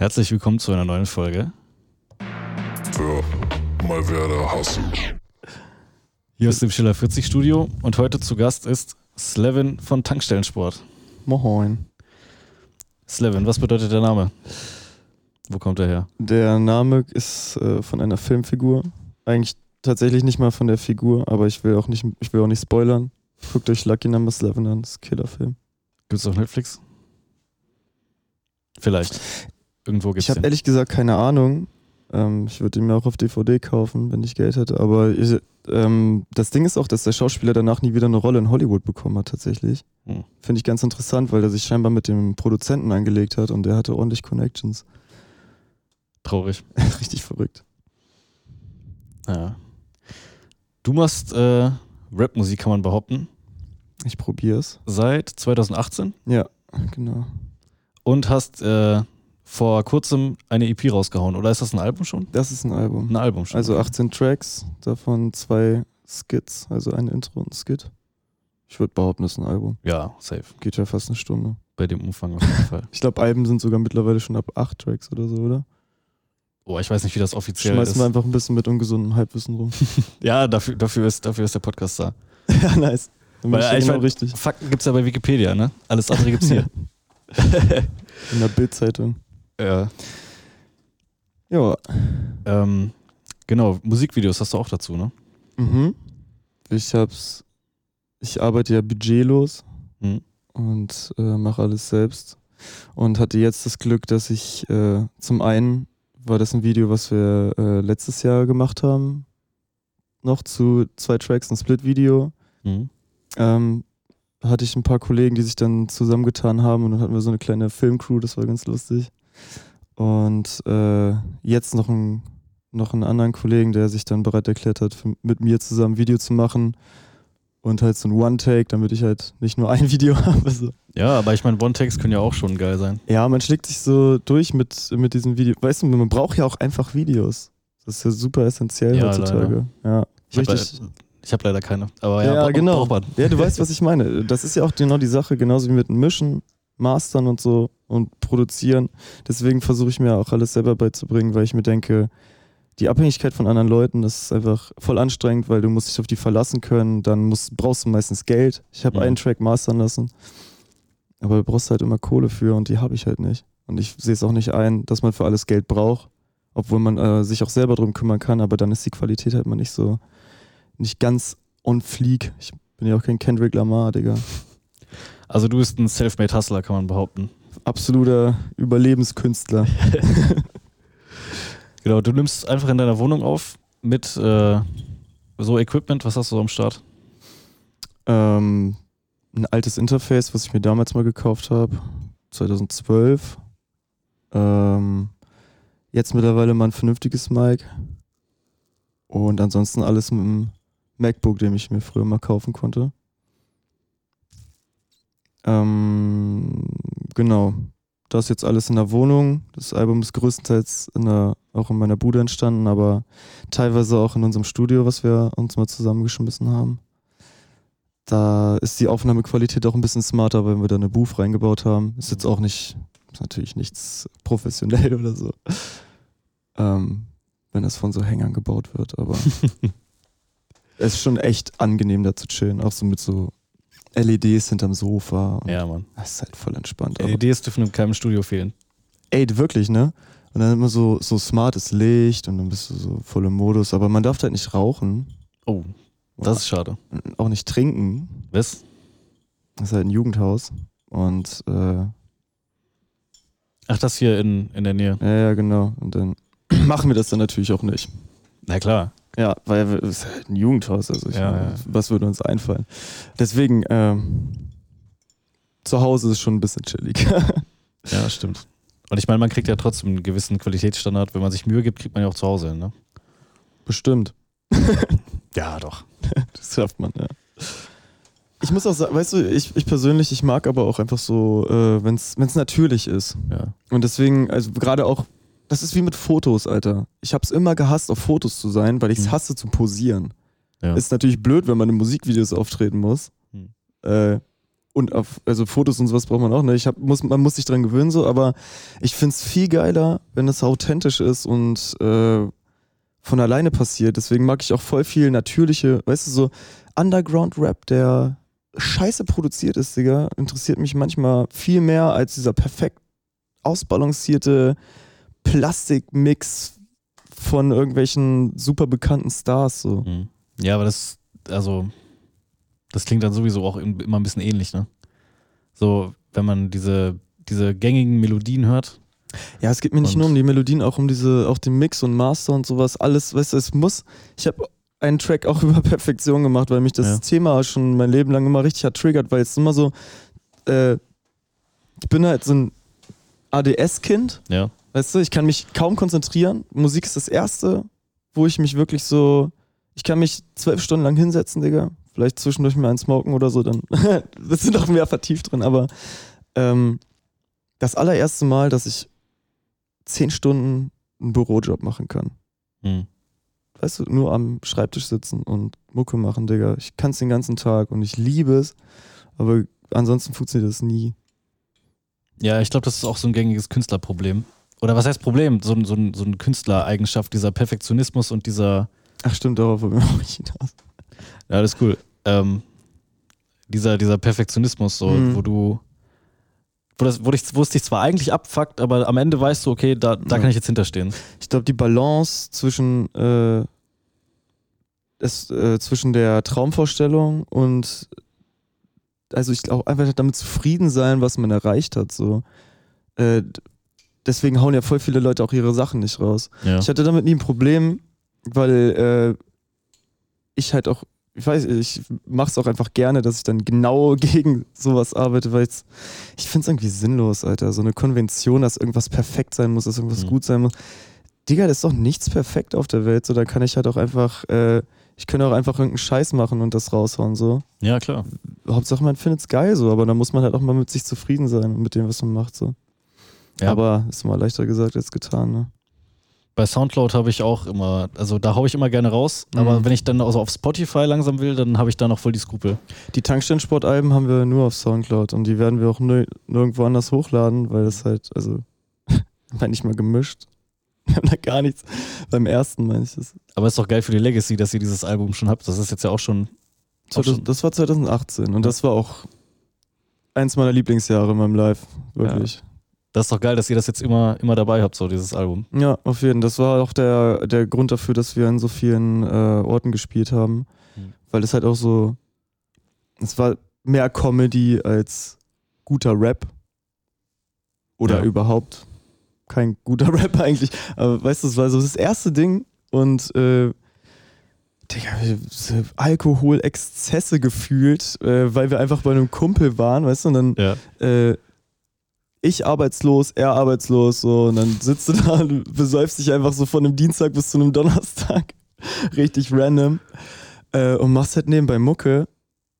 Herzlich willkommen zu einer neuen Folge. Für mal Werder hassen. Hier aus dem Schiller 40 Studio und heute zu Gast ist Slevin von Tankstellensport. Moin. Slevin, was bedeutet der Name? Wo kommt er her? Der Name ist äh, von einer Filmfigur. Eigentlich tatsächlich nicht mal von der Figur, aber ich will auch nicht, ich will auch nicht spoilern. Guckt euch Lucky Number 11 an, das ist ein Killerfilm. Gibt's auf Netflix? Vielleicht. Irgendwo gibt's Ich habe ehrlich gesagt keine Ahnung. Ähm, ich würde ihn mir auch auf DVD kaufen, wenn ich Geld hätte. Aber ich, ähm, das Ding ist auch, dass der Schauspieler danach nie wieder eine Rolle in Hollywood bekommen hat, tatsächlich. Hm. Finde ich ganz interessant, weil er sich scheinbar mit dem Produzenten angelegt hat und der hatte ordentlich Connections. Traurig. Richtig verrückt. Ja. Du machst äh, Rapmusik, kann man behaupten, Ich probier's. seit 2018 Ja, genau. und hast äh, vor kurzem eine EP rausgehauen. Oder ist das ein Album schon? Das ist ein Album. Ein Album schon. Also okay. 18 Tracks, davon zwei Skits, also ein Intro und ein Skit. Ich würde behaupten, das ist ein Album. Ja, safe. Geht ja fast eine Stunde. Bei dem Umfang auf jeden Fall. Ich glaube, Alben sind sogar mittlerweile schon ab acht Tracks oder so, oder? Oh, ich weiß nicht, wie das offiziell Schmeißen ist. wir einfach ein bisschen mit ungesundem Halbwissen rum. Ja, dafür, dafür, ist, dafür ist der Podcast da. ja, nice. Dann Weil, ich ja ich genau mein- richtig. Fakten gibt's ja bei Wikipedia, ne? Alles andere gibt's hier. In der Bildzeitung. Ja. Ja. Ähm, genau, Musikvideos hast du auch dazu, ne? Mhm. Ich hab's. Ich arbeite ja budgetlos Mhm. und äh, mache alles selbst. Und hatte jetzt das Glück, dass ich äh, zum einen war das ein Video, was wir äh, letztes Jahr gemacht haben. Noch zu zwei Tracks, ein Split-Video. Mhm. Ähm, hatte ich ein paar Kollegen, die sich dann zusammengetan haben und dann hatten wir so eine kleine Filmcrew, das war ganz lustig. Und äh, jetzt noch, ein, noch einen anderen Kollegen, der sich dann bereit erklärt hat, für, mit mir zusammen ein Video zu machen. Und halt so ein One-Take, damit ich halt nicht nur ein Video habe. So. Ja, aber ich meine, One-Takes können ja auch schon geil sein. Ja, man schlägt sich so durch mit, mit diesem Video. Weißt du, man braucht ja auch einfach Videos. Das ist ja super essentiell Ja, heutzutage. Ja, Ich habe richtig. leider, ich hab leider keine. Aber ja, Ja, genau. Ja, du weißt, was ich meine. Das ist ja auch genau die Sache, genauso wie mit dem Mischen, Mastern und so und Produzieren. Deswegen versuche ich mir auch alles selber beizubringen, weil ich mir denke, die Abhängigkeit von anderen Leuten, das ist einfach voll anstrengend, weil du musst dich auf die verlassen können. Dann musst, brauchst du meistens Geld. Ich habe Mhm. einen Track mastern lassen, aber du brauchst halt immer Kohle für und die habe ich halt nicht. Und ich sehe es auch nicht ein, dass man für alles Geld braucht, obwohl man äh, sich auch selber drum kümmern kann, aber dann ist die Qualität halt mal nicht so, nicht ganz on fleek. Ich bin ja auch kein Kendrick Lamar, Digga. Also du bist ein Selfmade Hustler, kann man behaupten. Absoluter Überlebenskünstler. Genau, du nimmst einfach in deiner Wohnung auf mit äh, so Equipment. Was hast du so am Start? ähm, ein altes Interface, was ich mir damals mal gekauft habe, 2012. Ähm, jetzt mittlerweile mal ein vernünftiges Mic. Und ansonsten alles mit dem MacBook, den ich mir früher mal kaufen konnte. Ähm, genau. Das ist jetzt alles in der Wohnung. Das Album ist größtenteils in der, auch in meiner Bude entstanden, aber teilweise auch in unserem Studio, was wir uns mal zusammengeschmissen haben. Da ist die Aufnahmequalität auch ein bisschen smarter, weil wir da eine Booth reingebaut haben. Ist jetzt auch nicht, ist natürlich nichts professionell oder so. Ähm, wenn das von so Hängern gebaut wird, aber es ist schon echt angenehm da zu chillen. Auch so mit so LEDs hinterm Sofa. Und Ja, Mann. Das ist halt voll entspannt. Aber, LEDs dürfen in keinem Studio fehlen. ey, wirklich, ne? Und dann immer so, so smartes Licht und dann bist du so voll im Modus. Aber man darf halt nicht rauchen. Oh, das ist schade. Auch nicht trinken. Was? Das ist halt ein Jugendhaus. Und äh, Ach, das hier in, in der Nähe. ja, ja, genau. Und dann machen wir das dann natürlich auch nicht. Na klar. Ja, weil es ist halt ein Jugendhaus. Also ich Ja, ja. was würde uns einfallen? Deswegen, ähm, zu Hause ist es schon ein bisschen chillig. Ja, stimmt. Und ich meine, man kriegt ja trotzdem einen gewissen Qualitätsstandard. Wenn man sich Mühe gibt, kriegt man ja auch zu Hause hin, ne? Bestimmt. Ja, doch. Das schafft man, ja. Ich muss auch sagen, weißt du, ich, ich persönlich, ich mag aber auch einfach so, äh, wenn es natürlich ist. Ja. Und deswegen, also gerade auch, das ist wie mit Fotos, Alter. Ich hab's immer gehasst, auf Fotos zu sein, weil ich's Mhm. hasse zu posieren. Ja. Ist natürlich blöd, wenn man in Musikvideos auftreten muss. Hm. Äh, und auf, also Fotos und sowas braucht man auch, ne? Ich hab, muss, man muss sich dran gewöhnen, so, aber ich find's viel geiler, wenn es authentisch ist und äh, von alleine passiert. Deswegen mag ich auch voll viel natürliche, weißt du, so Underground-Rap, der scheiße produziert ist, Digga, interessiert mich manchmal viel mehr als dieser perfekt ausbalancierte Plastikmix von irgendwelchen super bekannten Stars. So. Mhm. Ja, aber das, also, das klingt dann sowieso auch im- immer ein bisschen ähnlich, ne? So, wenn man diese, diese gängigen Melodien hört. Ja, es geht mir nicht nur um die Melodien, auch um diese, auch den Mix und Master und sowas. Alles, weißt du, es muss. Ich habe einen Track auch über Perfektion gemacht, weil mich das Ja. Thema schon mein Leben lang immer richtig hat triggert, weil es immer so, äh, ich bin halt so ein ADS-Kind, Ja. Weißt du, ich kann mich kaum konzentrieren. Musik ist das Erste, wo ich mich wirklich so, ich kann mich zwölf Stunden lang hinsetzen, Digga. Vielleicht zwischendurch mal einen smoken oder so, dann wir sind noch mehr vertieft drin, aber ähm, das allererste Mal, dass ich zehn Stunden einen Bürojob machen kann. Mhm. Weißt du, nur am Schreibtisch sitzen und Mucke machen, Digga. Ich kann es den ganzen Tag und ich liebe es, aber ansonsten funktioniert das nie. Ja, ich glaube, das ist auch so ein gängiges Künstlerproblem. Oder was heißt Problem? So, so, so eine Künstlereigenschaft, dieser Perfektionismus und dieser, Ach stimmt, darauf wollen wir auch nicht hinaus. ja, das ist cool. Ähm, dieser, dieser Perfektionismus, so, Mhm. wo du, wo, das, wo, dich, wo es dich zwar eigentlich abfuckt, aber am Ende weißt du, okay, da, da Ja. kann ich jetzt hinterstehen. Ich glaube, die Balance zwischen, äh, es, äh, zwischen der Traumvorstellung und also ich glaube einfach damit zufrieden sein, was man erreicht hat. So. Deswegen hauen ja voll viele Leute auch ihre Sachen nicht raus. Ja. Ich hatte damit nie ein Problem, weil äh, ich halt auch, ich weiß, ich mache es auch einfach gerne, dass ich dann genau gegen sowas arbeite, weil ich finde es irgendwie sinnlos, Alter. So eine Konvention, dass irgendwas perfekt sein muss, dass irgendwas Mhm. gut sein muss. Digga, das ist doch nichts perfekt auf der Welt. So, da kann ich halt auch einfach, äh, ich könnte auch einfach irgendeinen Scheiß machen und das raushauen. So. ja, klar. Hauptsache man findet es geil so, aber da muss man halt auch mal mit sich zufrieden sein und mit dem, was man macht. So. Ja. Aber ist mal leichter gesagt als getan, ne? Bei Soundcloud habe ich auch immer, also da haue ich immer gerne raus, aber Mhm. wenn ich dann also auf Spotify langsam will, dann habe ich da noch voll die Skrupel. Die Tankstellensportalben haben wir nur auf Soundcloud und die werden wir auch nir nirgendwo anders hochladen, weil das halt, also, wir nicht mal gemischt. Wir haben da gar nichts. Beim ersten meine ich das. Aber ist doch geil für die Legacy, dass ihr dieses Album schon habt. Das ist jetzt ja auch schon. Auch Das, schon das war 2018 und das war auch eins meiner Lieblingsjahre in meinem Live. Wirklich. Das ist doch geil, dass ihr das jetzt immer, immer dabei habt, so dieses Album. Ja, auf jeden Fall. Das war auch der, der Grund dafür, dass wir in so vielen äh, Orten gespielt haben. Mhm. Weil es halt auch so. Es war mehr Comedy als guter Rap. Oder Ja. überhaupt kein guter Rap eigentlich. Aber weißt du, es war so das erste Ding und. Äh, Digga, Alkoholexzesse gefühlt, äh, weil wir einfach bei einem Kumpel waren, weißt du, und dann Ja. äh, ich arbeitslos, er arbeitslos, so, und dann sitzt du da und besäufst dich einfach so von einem Dienstag bis zu einem Donnerstag. Richtig random. Äh, und machst halt nebenbei Mucke.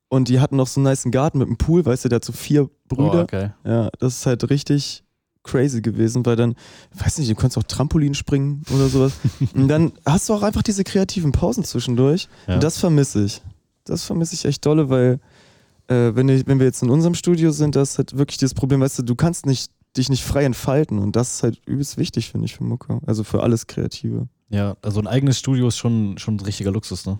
Und die hatten noch so einen niceen Garten mit einem Pool, weißt du, der hat so vier Brüder. Oh, geil. Ja, das ist halt richtig crazy gewesen, weil dann, weiß nicht, du konntest auch Trampolin springen oder sowas. und dann hast du auch einfach diese kreativen Pausen zwischendurch. Ja. Und das vermisse ich. Das vermisse ich echt dolle, weil äh, wenn, ich, wenn wir jetzt in unserem Studio sind, das ist halt wirklich das Problem, weißt du, du kannst nicht, dich nicht frei entfalten und das ist halt übelst wichtig, finde ich, für Mucke. Also für alles Kreative. Ja, also ein eigenes Studio ist schon, schon ein richtiger Luxus, ne?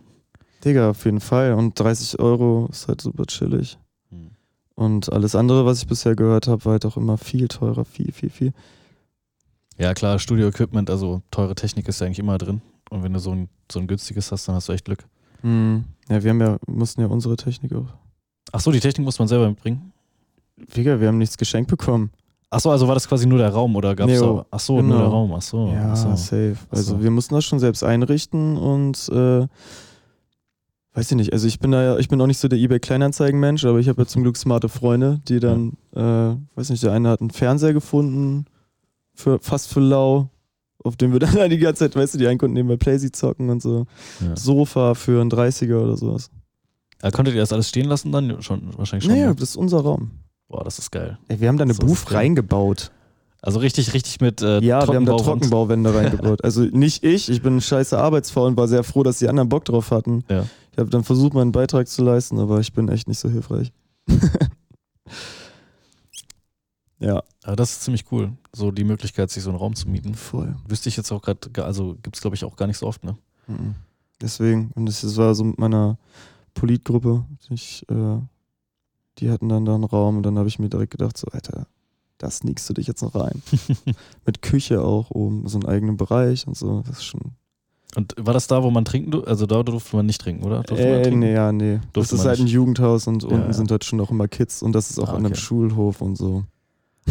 Digga, auf jeden Fall. Und 30 Euro ist halt super chillig. Hm. Und alles andere, was ich bisher gehört habe, war halt auch immer viel teurer. Viel, viel, viel. Ja, klar, Studio-Equipment, also teure Technik ist ja eigentlich immer drin. Und wenn du so ein, so ein günstiges hast, dann hast du echt Glück. Hm. Ja, wir haben ja, mussten ja unsere Technik auch. Ach so, die Technik muss man selber mitbringen. Digga, wir haben nichts geschenkt bekommen. Ach so, also war das quasi nur der Raum oder gab es Nee, da? oh, Ach so, genau. nur der Raum. Ach so. Ja, ach so. safe. Also so. wir mussten das schon selbst einrichten und äh, weiß ich nicht, also ich bin da ja, ich bin auch nicht so der eBay Kleinanzeigen-Mensch, aber ich habe ja zum Glück smarte Freunde, die dann, äh, weiß nicht, der eine hat einen Fernseher gefunden, für fast für lau, auf dem wir dann die ganze Zeit, weißt du, die einen konnten nebenbei Playsee zocken und so. Ja. Sofa für einen 30er oder sowas. Äh, konntet ihr das alles stehen lassen dann? Schon, wahrscheinlich schon. Naja, ne? das ist unser Raum. Boah, das ist geil. Ey, wir haben da eine So Booth reingebaut. Also richtig, richtig mit äh, Ja, wir haben da. Trockenbauwände reingebaut. Also nicht ich, ich bin ein scheiße Arbeitsfaul und war sehr froh, dass die anderen Bock drauf hatten. Ja. Ich habe dann versucht, meinen Beitrag zu leisten, aber ich bin echt nicht so hilfreich. Ja, Aber das ist ziemlich cool. So die Möglichkeit, sich so einen Raum zu mieten. voll. Wüsste ich jetzt auch gerade, also gibt es glaube ich auch gar nicht so oft, ne? Deswegen, und das war so mit meiner Politgruppe. Ich, äh, die hatten dann da einen Raum und dann habe ich mir direkt gedacht, so, Alter, da sneakst du dich jetzt noch rein. mit Küche auch oben, so einen eigenen Bereich und so. Das ist schon. Und war das da, wo man trinken durfte? Also da durfte man nicht trinken, oder? Durfte man Äh, trinken? nee, ja, nee. Das Durfte ist man halt ein. Jugendhaus und unten ja. sind halt schon auch immer Kids und das ist auch Ah, an einem okay. Schulhof und so.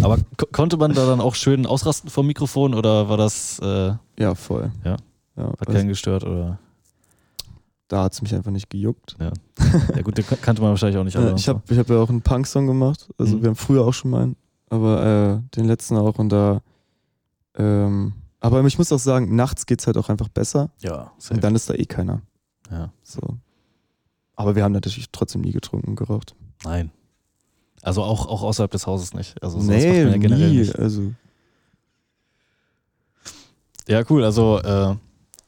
Aber ko konnte man da dann auch schön ausrasten vom Mikrofon oder war das, äh, Ja, voll. Ja? ja hat weiß- keinen gestört oder? Da hat es mich einfach nicht gejuckt. Ja gut, den kan- kannte man wahrscheinlich auch nicht alle. Äh, ich habe ich hab ja auch einen Punk-Song gemacht. Also Mhm. wir haben früher auch schon mal einen, aber äh, den letzten auch und da. Ähm, aber ich muss auch sagen, nachts geht's halt auch einfach besser ja, safe. und dann ist da eh keiner. ja. So. Aber wir haben natürlich trotzdem nie getrunken und geraucht. Nein. Also auch, auch außerhalb des Hauses nicht. Also macht nee, man ja generell nie. nicht. Also Ja, cool. Also äh,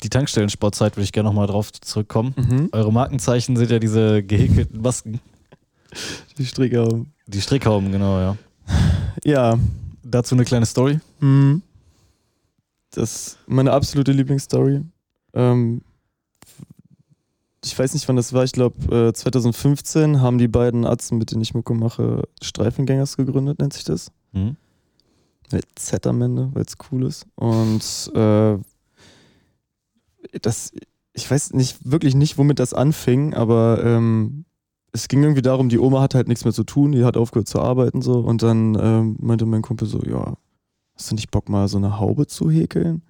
die Tankstellen-Sportzeit würde ich gerne nochmal drauf zurückkommen. mhm. Eure Markenzeichen sind ja diese gehäkelten Masken. die Stricke. Die Strickhauben, genau, ja. Ja. Dazu eine kleine Story. Mhm. Das ist meine absolute Lieblingsstory. Ähm, ich weiß nicht, wann das war. Ich glaube, äh, 2015 haben die beiden Atzen, mit denen ich Mucke mache, Streifengängers gegründet, nennt sich das. Mhm. Mit Z am Ende, weil es cool ist. Und äh, das, ich weiß nicht wirklich nicht, womit das anfing, aber ähm, es ging irgendwie darum, die Oma hat halt nichts mehr zu tun, die hat aufgehört zu arbeiten so. Und dann ähm, meinte mein Kumpel so, ja, hast du nicht Bock mal so eine Haube zu häkeln?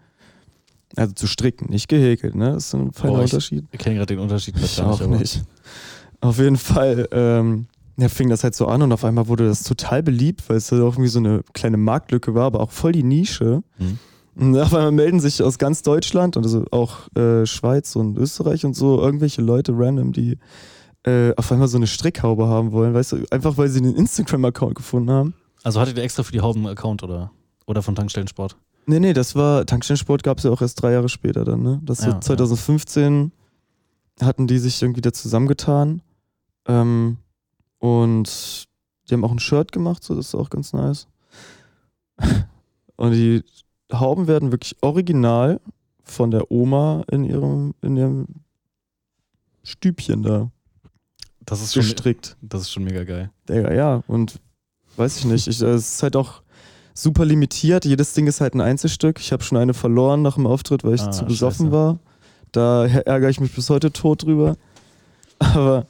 Also zu stricken, nicht gehäkelt, ne? Das ist ein feiner Oh, ich- Unterschied. Ich kenne gerade den Unterschied Ich auch nicht. Auf jeden Fall ähm, ja, fing das halt so an und auf einmal wurde das total beliebt, weil es halt auch irgendwie so eine kleine Marktlücke war, aber auch voll die Nische. Mhm. Und auf einmal melden sich aus ganz Deutschland und also auch äh, Schweiz und Österreich und so irgendwelche Leute random, die äh, auf einmal so eine Strickhaube haben wollen, weißt du, einfach weil sie einen Instagram-Account gefunden haben. Also hattet ihr extra für die Hauben einen Account oder, oder von Tankstellensport? Nee, nee, das war, Tankstellensport gab es ja auch erst drei Jahre später dann, ne? Das Ja, so 2015 hatten die sich irgendwie da zusammengetan. Ähm, und die haben auch ein Shirt gemacht, so das ist auch ganz nice. Und die Hauben werden wirklich original von der Oma in ihrem, in ihrem Stübchen da Das ist schon, gestrickt. das ist schon mega geil. Digga, ja, und weiß ich nicht. Ich, es ist halt auch super limitiert. Jedes Ding ist halt ein Einzelstück. Ich habe schon eine verloren nach dem Auftritt, weil ich Ah, zu besoffen scheiße. war. Da ärgere ich mich bis heute tot drüber. Aber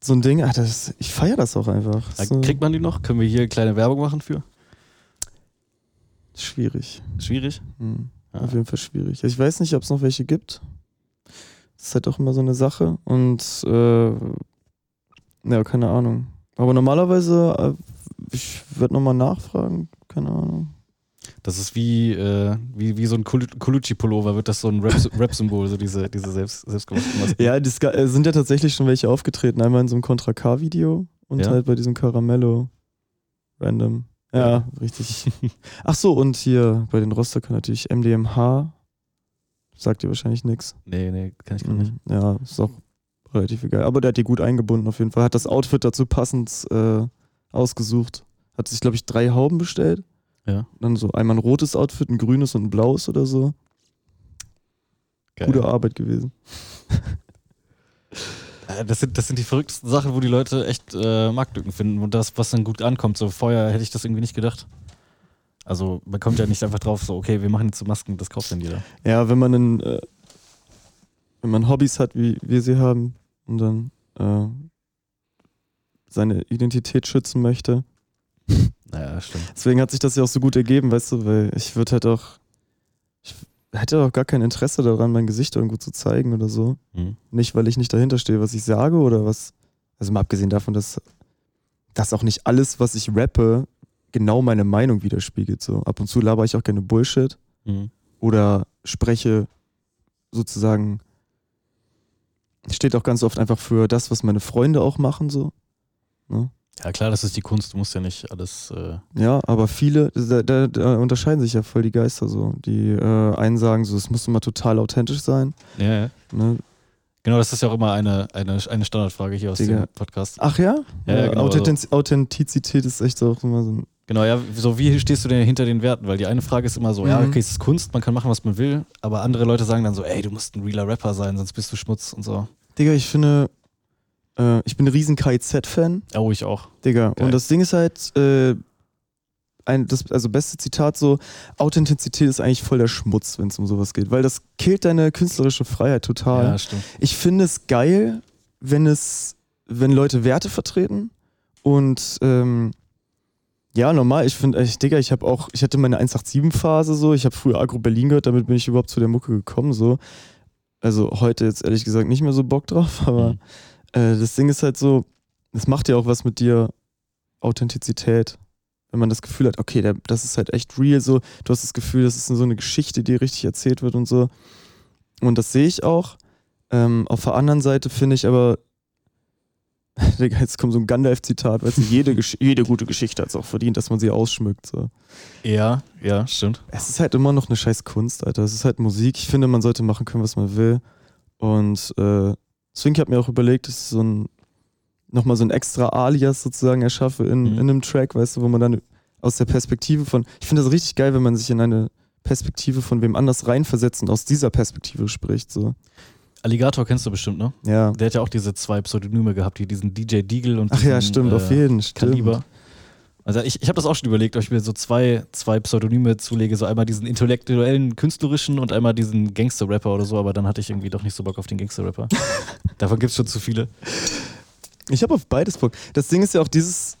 so ein Ding, ach, das, ich feiere das auch einfach. Äh, So, Kriegt man die noch? Können wir hier kleine Werbung machen für? Schwierig. Schwierig? Hm. Ah. Auf jeden Fall schwierig. Ich weiß nicht, ob es noch welche gibt. Das ist halt auch immer so eine Sache. Und äh, ja, keine Ahnung. Aber normalerweise, äh, ich werde nochmal nachfragen. Keine Ahnung. Das ist wie, äh, wie, wie so ein Col- Colucci-Pullover, wird das so ein Rap- Rap-Symbol, so diese, diese selbst, selbstgemachten Masken. Ja, es ga- äh, sind ja tatsächlich schon welche aufgetreten. Einmal in so einem Contra K-Video und Ja. halt bei diesem Caramello Random. Ja, richtig. Ach so, und hier bei den Rostockern natürlich MDMH. Sagt dir wahrscheinlich nichts. Nee, nee, kann ich gar nicht. Mhm. Ja, ist auch relativ egal. Aber der hat die gut eingebunden auf jeden Fall. Hat das Outfit dazu passend äh, ausgesucht. Hat sich, glaube ich, drei Hauben bestellt. Ja. Dann so einmal ein rotes Outfit, ein grünes und ein blaues oder so. Geil. Gute Arbeit gewesen. Äh, Das sind, das sind die verrücktesten Sachen, wo die Leute echt äh, Marktlücken finden und das, was dann gut ankommt. So vorher hätte ich das irgendwie nicht gedacht. Also man kommt ja nicht einfach drauf, so okay, wir machen jetzt so Masken, das kauft dann jeder. Ja, wenn man einen, äh, wenn man Hobbys hat, wie wir sie haben, und dann äh, seine Identität schützen möchte. Naja, stimmt. Deswegen hat sich das ja auch so gut ergeben, weißt du, weil ich würde halt auch, ich hätte auch gar kein Interesse daran, mein Gesicht irgendwo zu zeigen oder so. Mhm. Nicht, weil ich nicht dahinter stehe, was ich sage oder was. Also mal abgesehen davon, dass, dass auch nicht alles, was ich rappe, genau meine Meinung widerspiegelt. So. Ab und zu laber ich auch gerne Bullshit Mhm. oder spreche sozusagen, steht auch ganz oft einfach für das, was meine Freunde auch machen, so. Ne? Ja klar, das ist die Kunst, du musst ja nicht alles. Äh, Ja, aber viele, da, da, da unterscheiden sich ja voll die Geister so. Die äh, einen sagen so, es muss immer total authentisch sein. ja, ja. Ne? Genau, das ist ja auch immer eine, eine, eine Standardfrage hier aus Digga. dem Podcast. Ach ja? Ja, ja, genau, Authentiz Authentizität ist echt auch immer so ein Genau, ja, so wie stehst du denn hinter den Werten? Weil die eine Frage ist immer so, ja, Mhm. okay, es ist Kunst, man kann machen, was man will, aber andere Leute sagen dann so, ey, du musst ein realer Rapper sein, sonst bist du Schmutz und so. Digga, ich finde, äh, ich bin ein riesen KIZ-Fan. Oh, ich auch. Digga. Geil. Und das Ding ist halt, äh, ein, das, also beste Zitat so, Authentizität ist eigentlich voll der Schmutz, wenn es um sowas geht, weil das killt deine künstlerische Freiheit total. Ja, stimmt. Ich finde es geil, wenn es, wenn Leute Werte vertreten und ähm, ja, normal, ich finde, ich, Digga, ich habe auch, ich hatte meine 187-Phase so, ich habe früher Agro Berlin gehört, damit bin ich überhaupt zu der Mucke gekommen so. Also heute jetzt ehrlich gesagt nicht mehr so Bock drauf, aber Mhm. Äh, das Ding ist halt so, das macht ja auch was mit dir, Authentizität. Wenn man das Gefühl hat, okay, der, das ist halt echt real so, du hast das Gefühl, das ist so eine Geschichte, die richtig erzählt wird und so. Und das sehe ich auch. Ähm, auf der anderen Seite finde ich aber, Digga, jetzt kommt so ein Gandalf-Zitat, weißt du, jede, Gesch jede gute Geschichte hat es auch verdient, dass man sie ausschmückt. So. Ja, ja, stimmt. Es ist halt immer noch eine scheiß Kunst, Alter. Es ist halt Musik. Ich finde, man sollte machen können, was man will. Und äh, deswegen habe ich mir auch überlegt, dass ich so ein nochmal so ein extra Alias sozusagen erschaffe in, Mhm. in einem Track, weißt du, wo man dann aus der Perspektive von. Ich finde das richtig geil, wenn man sich in eine Perspektive von wem anders reinversetzt und aus dieser Perspektive spricht. So. Alligator kennst du bestimmt, ne? Ja. Der hat ja auch diese zwei Pseudonyme gehabt, die diesen DJ Deagle und Ach ja, stimmt, äh, auf jeden stimmt. Kaliber. Also ich, ich habe das auch schon überlegt, ob ich mir so zwei, zwei Pseudonyme zulege, so einmal diesen intellektuellen, künstlerischen und einmal diesen Gangster-Rapper oder so, aber dann hatte ich irgendwie doch nicht so Bock auf den Gangster-Rapper. Davon gibt es schon zu viele. Ich habe auf beides Bock. Das Ding ist ja auch dieses,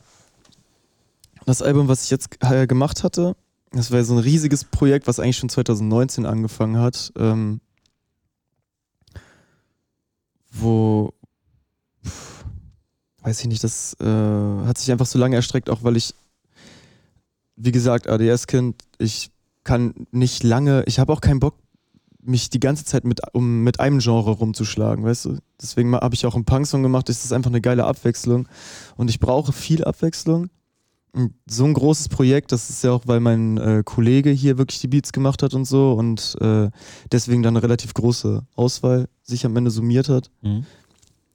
das Album, was ich jetzt äh, gemacht hatte, das war ja so ein riesiges Projekt, was eigentlich schon 2019 angefangen hat, ähm, wo, pf, weiß ich nicht, das äh, hat sich einfach so lange erstreckt, auch weil ich, wie gesagt, ADS-Kind, ich kann nicht lange, ich habe auch keinen Bock, mich die ganze Zeit mit, um, mit einem Genre rumzuschlagen, weißt du? Deswegen habe ich auch einen Punk-Song gemacht, das ist einfach eine geile Abwechslung und ich brauche viel Abwechslung. Und so ein großes Projekt, das ist ja auch, weil mein äh, Kollege hier wirklich die Beats gemacht hat und so und äh, deswegen dann eine relativ große Auswahl sich am Ende summiert hat, Mhm.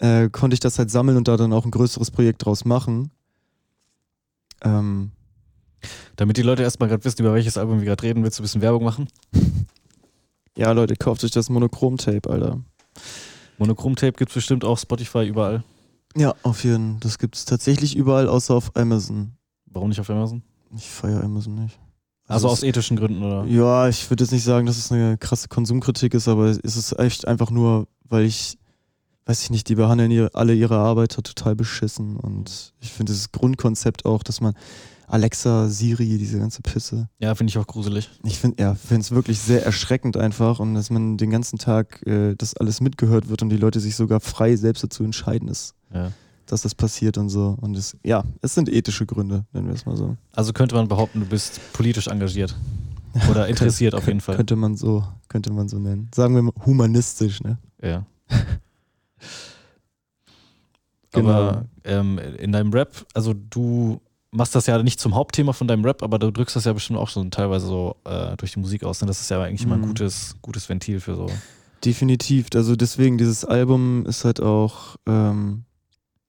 Äh, konnte ich das halt sammeln und da dann auch ein größeres Projekt draus machen. Ähm, Damit die Leute erstmal gerade wissen, über welches Album wir gerade reden, willst du ein bisschen Werbung machen? ja, Leute, kauft euch das Monochrom-Tape, Alter. Monochrom-Tape gibt es bestimmt auch Spotify überall. Ja, auf jeden Fall. Das gibt es tatsächlich überall, außer auf Amazon. Warum nicht auf Amazon? Ich feiere Amazon nicht. Also es aus ethischen Gründen, oder? Ja, ich würde jetzt nicht sagen, dass es eine krasse Konsumkritik ist, aber es ist echt einfach nur, weil ich, weiß ich nicht, die behandeln ihre, alle ihre Arbeiter total beschissen und ich finde dieses Grundkonzept auch, dass man Alexa, Siri, diese ganze Pisse. Ja, finde ich auch gruselig. Ich finde ja, es wirklich sehr erschreckend einfach und dass man den ganzen Tag äh, das alles mitgehört wird und die Leute sich sogar frei selbst dazu entscheiden, ist, Ja. dass das passiert und so. Und es, ja, es sind ethische Gründe, nennen wir es mal so. Also könnte man behaupten, du bist politisch engagiert. Oder interessiert auf jeden Fall. Könnte man so, könnte man so nennen. Sagen wir mal humanistisch, ne? Ja. Genau. Aber ähm, in deinem Rap, also du machst das ja nicht zum Hauptthema von deinem Rap, aber du drückst das ja bestimmt auch schon teilweise so äh, durch die Musik aus. Und das ist ja eigentlich immer ein Mhm. gutes, gutes Ventil für so. Definitiv. Also deswegen, dieses Album ist halt auch, ähm,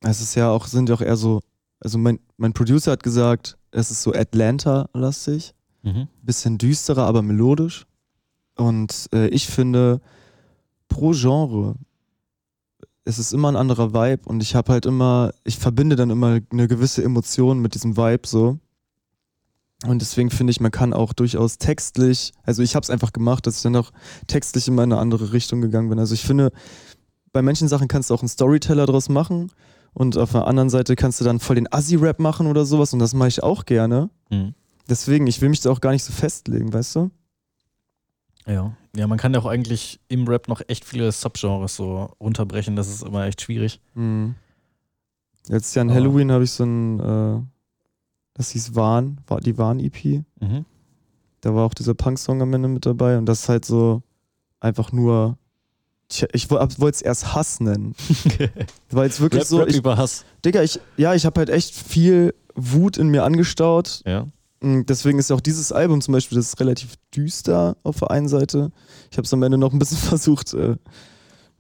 es ist ja auch, sind ja auch eher so, also mein, mein Producer hat gesagt, es ist so Atlanta-lastig, Mhm. bisschen düsterer, aber melodisch. Und äh, ich finde, pro Genre, es ist immer ein anderer Vibe und ich habe halt immer, ich verbinde dann immer eine gewisse Emotion mit diesem Vibe so. Und deswegen finde ich, man kann auch durchaus textlich, also ich habe es einfach gemacht, dass ich dann auch textlich in eine andere Richtung gegangen bin. Also ich finde, bei manchen Sachen kannst du auch einen Storyteller draus machen und auf der anderen Seite kannst du dann voll den Assi-Rap machen oder sowas und das mache ich auch gerne. Mhm. Deswegen, ich will mich da auch gar nicht so festlegen, weißt du? Ja. Ja, man kann ja auch eigentlich im Rap noch echt viele Subgenres so runterbrechen. Das ist immer echt schwierig. Mhm. Letztes Jahr an Halloween habe ich so ein, äh, das hieß Wahn, die Wahn-EP. Mhm. Da war auch dieser Punk-Song am Ende mit dabei und das ist halt so einfach nur, tja, ich wollte es erst Hass nennen. Weil es wirklich Rap, so, Rap ich, über Hass. Digga, ich, ja, ich habe halt echt viel Wut in mir angestaut. Ja. Und Deswegen ist auch dieses Album zum Beispiel, das ist relativ düster auf der einen Seite. Ich habe es am Ende noch ein bisschen versucht, äh,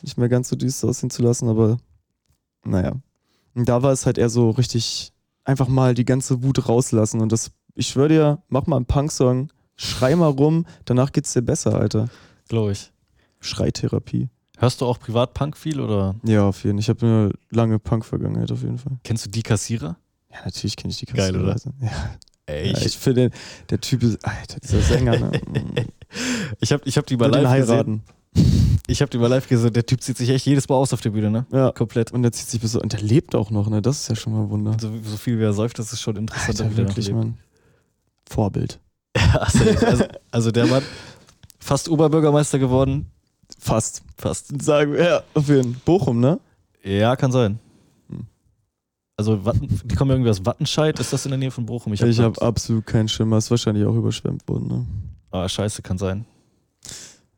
nicht mehr ganz so düster aussehen zu lassen, aber naja. Und da war es halt eher so richtig einfach mal die ganze Wut rauslassen und das Ich schwöre dir, mach mal einen Punk-Song, schrei mal rum, danach geht's dir besser, Alter. Glaube ich. Schreitherapie. Hörst du auch privat Punk viel oder Ja, auf jeden Fall. Ich habe eine lange Punk-Vergangenheit auf jeden Fall. kennst du die Kassierer? Ja, natürlich kenne ich die Geil, oder? Ja, Ey, ja, ich finde, der Typ ist, Alter, dieser Sänger, ne? ich habe ich hab die mal live gesehen. Ich habe die mal live gesehen. Der Typ zieht sich echt jedes Mal aus auf der Bühne, ne? Ja. Komplett. Und der zieht sich bis so, und der lebt auch noch, ne? Das ist ja schon mal ein Wunder. So, so viel wie er säuft, das ist schon interessant. Alter, wirklich. Mann. Vorbild. also, also, also der Mann, fast Oberbürgermeister geworden. Fast. Fast. Sagen wir, ja, auf jeden Fall. Bochum, ne? Ja, kann sein. Also Watten, die kommen irgendwie aus Wattenscheid. Ist das in der Nähe von Bochum? Ich habe hab absolut keinen Schimmer. Ist wahrscheinlich auch überschwemmt worden, ne? Ah, scheiße, kann sein.